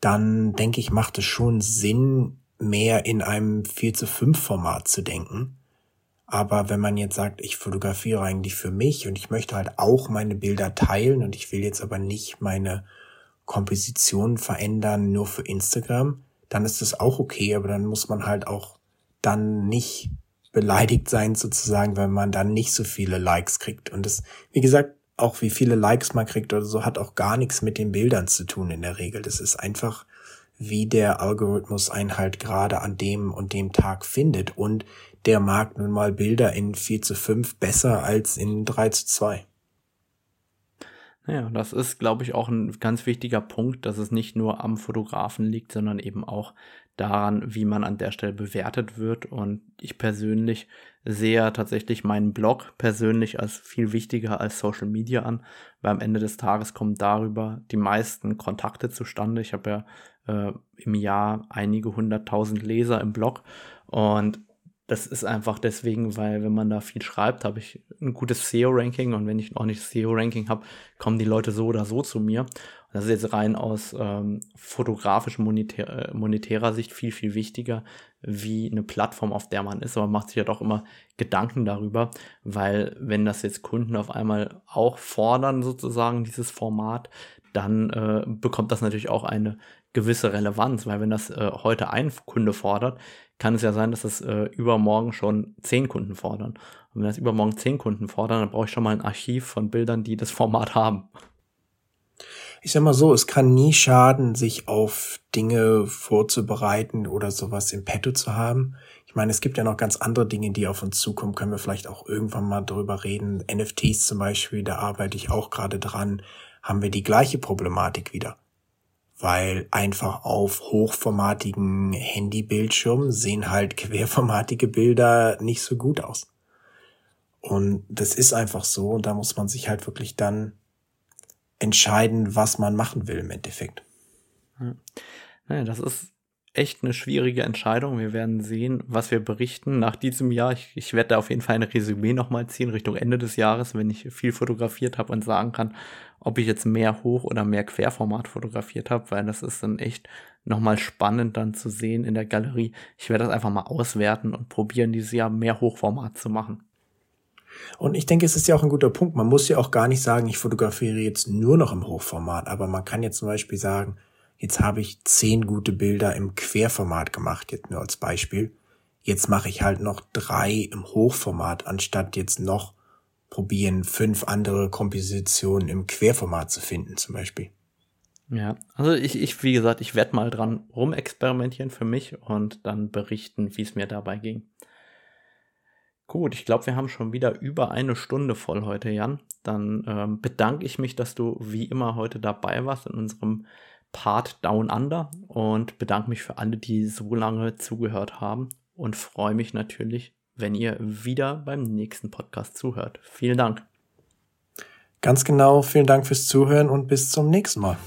[SPEAKER 2] dann denke ich, macht es schon Sinn, mehr in einem 4 zu 5 Format zu denken. Aber wenn man jetzt sagt, ich fotografiere eigentlich für mich und ich möchte halt auch meine Bilder teilen und ich will jetzt aber nicht meine Komposition verändern nur für Instagram, dann ist das auch okay, aber dann muss man halt auch dann nicht beleidigt sein sozusagen, wenn man dann nicht so viele Likes kriegt. Und das, wie gesagt, auch wie viele Likes man kriegt oder so, hat auch gar nichts mit den Bildern zu tun in der Regel. Das ist einfach, wie der Algorithmus einen halt gerade an dem und dem Tag findet. Und der mag nun mal Bilder in 4 zu 5 besser als in 3 zu 2.
[SPEAKER 1] Ja, das ist, glaube ich, auch ein ganz wichtiger Punkt, dass es nicht nur am Fotografen liegt, sondern eben auch daran, wie man an der Stelle bewertet wird. Und ich persönlich sehe tatsächlich meinen Blog persönlich als viel wichtiger als Social Media an, weil am Ende des Tages kommen darüber die meisten Kontakte zustande. Ich habe ja äh, im Jahr einige hunderttausend Leser im Blog und das ist einfach deswegen, weil wenn man da viel schreibt, habe ich ein gutes SEO-Ranking und wenn ich noch nicht SEO-Ranking habe, kommen die Leute so oder so zu mir. Und das ist jetzt rein aus ähm, fotografisch monetär, äh, monetärer Sicht viel, viel wichtiger, wie eine Plattform, auf der man ist. Aber man macht sich ja doch immer Gedanken darüber, weil wenn das jetzt Kunden auf einmal auch fordern, sozusagen dieses Format, dann äh, bekommt das natürlich auch eine gewisse Relevanz, weil wenn das äh, heute ein Kunde fordert, kann es ja sein, dass das äh, übermorgen schon zehn Kunden fordern. Und wenn das übermorgen zehn Kunden fordern, dann brauche ich schon mal ein Archiv von Bildern, die das Format haben.
[SPEAKER 2] Ich sag mal so, es kann nie schaden, sich auf Dinge vorzubereiten oder sowas im Petto zu haben. Ich meine, es gibt ja noch ganz andere Dinge, die auf uns zukommen, können wir vielleicht auch irgendwann mal drüber reden. NFTs zum Beispiel, da arbeite ich auch gerade dran, haben wir die gleiche Problematik wieder weil einfach auf hochformatigen Handybildschirmen sehen halt querformatige Bilder nicht so gut aus. Und das ist einfach so und da muss man sich halt wirklich dann entscheiden, was man machen will im Endeffekt.
[SPEAKER 1] Ja. Das ist echt eine schwierige Entscheidung. Wir werden sehen, was wir berichten nach diesem Jahr. Ich, ich werde da auf jeden Fall ein Resümee nochmal ziehen Richtung Ende des Jahres, wenn ich viel fotografiert habe und sagen kann, ob ich jetzt mehr Hoch- oder mehr Querformat fotografiert habe, weil das ist dann echt nochmal spannend dann zu sehen in der Galerie. Ich werde das einfach mal auswerten und probieren, dieses Jahr mehr Hochformat zu machen.
[SPEAKER 2] Und ich denke, es ist ja auch ein guter Punkt. Man muss ja auch gar nicht sagen, ich fotografiere jetzt nur noch im Hochformat, aber man kann jetzt zum Beispiel sagen, Jetzt habe ich zehn gute Bilder im Querformat gemacht, jetzt nur als Beispiel. Jetzt mache ich halt noch drei im Hochformat, anstatt jetzt noch probieren, fünf andere Kompositionen im Querformat zu finden, zum Beispiel.
[SPEAKER 1] Ja, also ich, ich wie gesagt, ich werde mal dran rumexperimentieren für mich und dann berichten, wie es mir dabei ging. Gut, ich glaube, wir haben schon wieder über eine Stunde voll heute, Jan. Dann ähm, bedanke ich mich, dass du wie immer heute dabei warst in unserem Part Down Under und bedanke mich für alle, die so lange zugehört haben und freue mich natürlich, wenn ihr wieder beim nächsten Podcast zuhört. Vielen Dank.
[SPEAKER 2] Ganz genau, vielen Dank fürs Zuhören und bis zum nächsten Mal.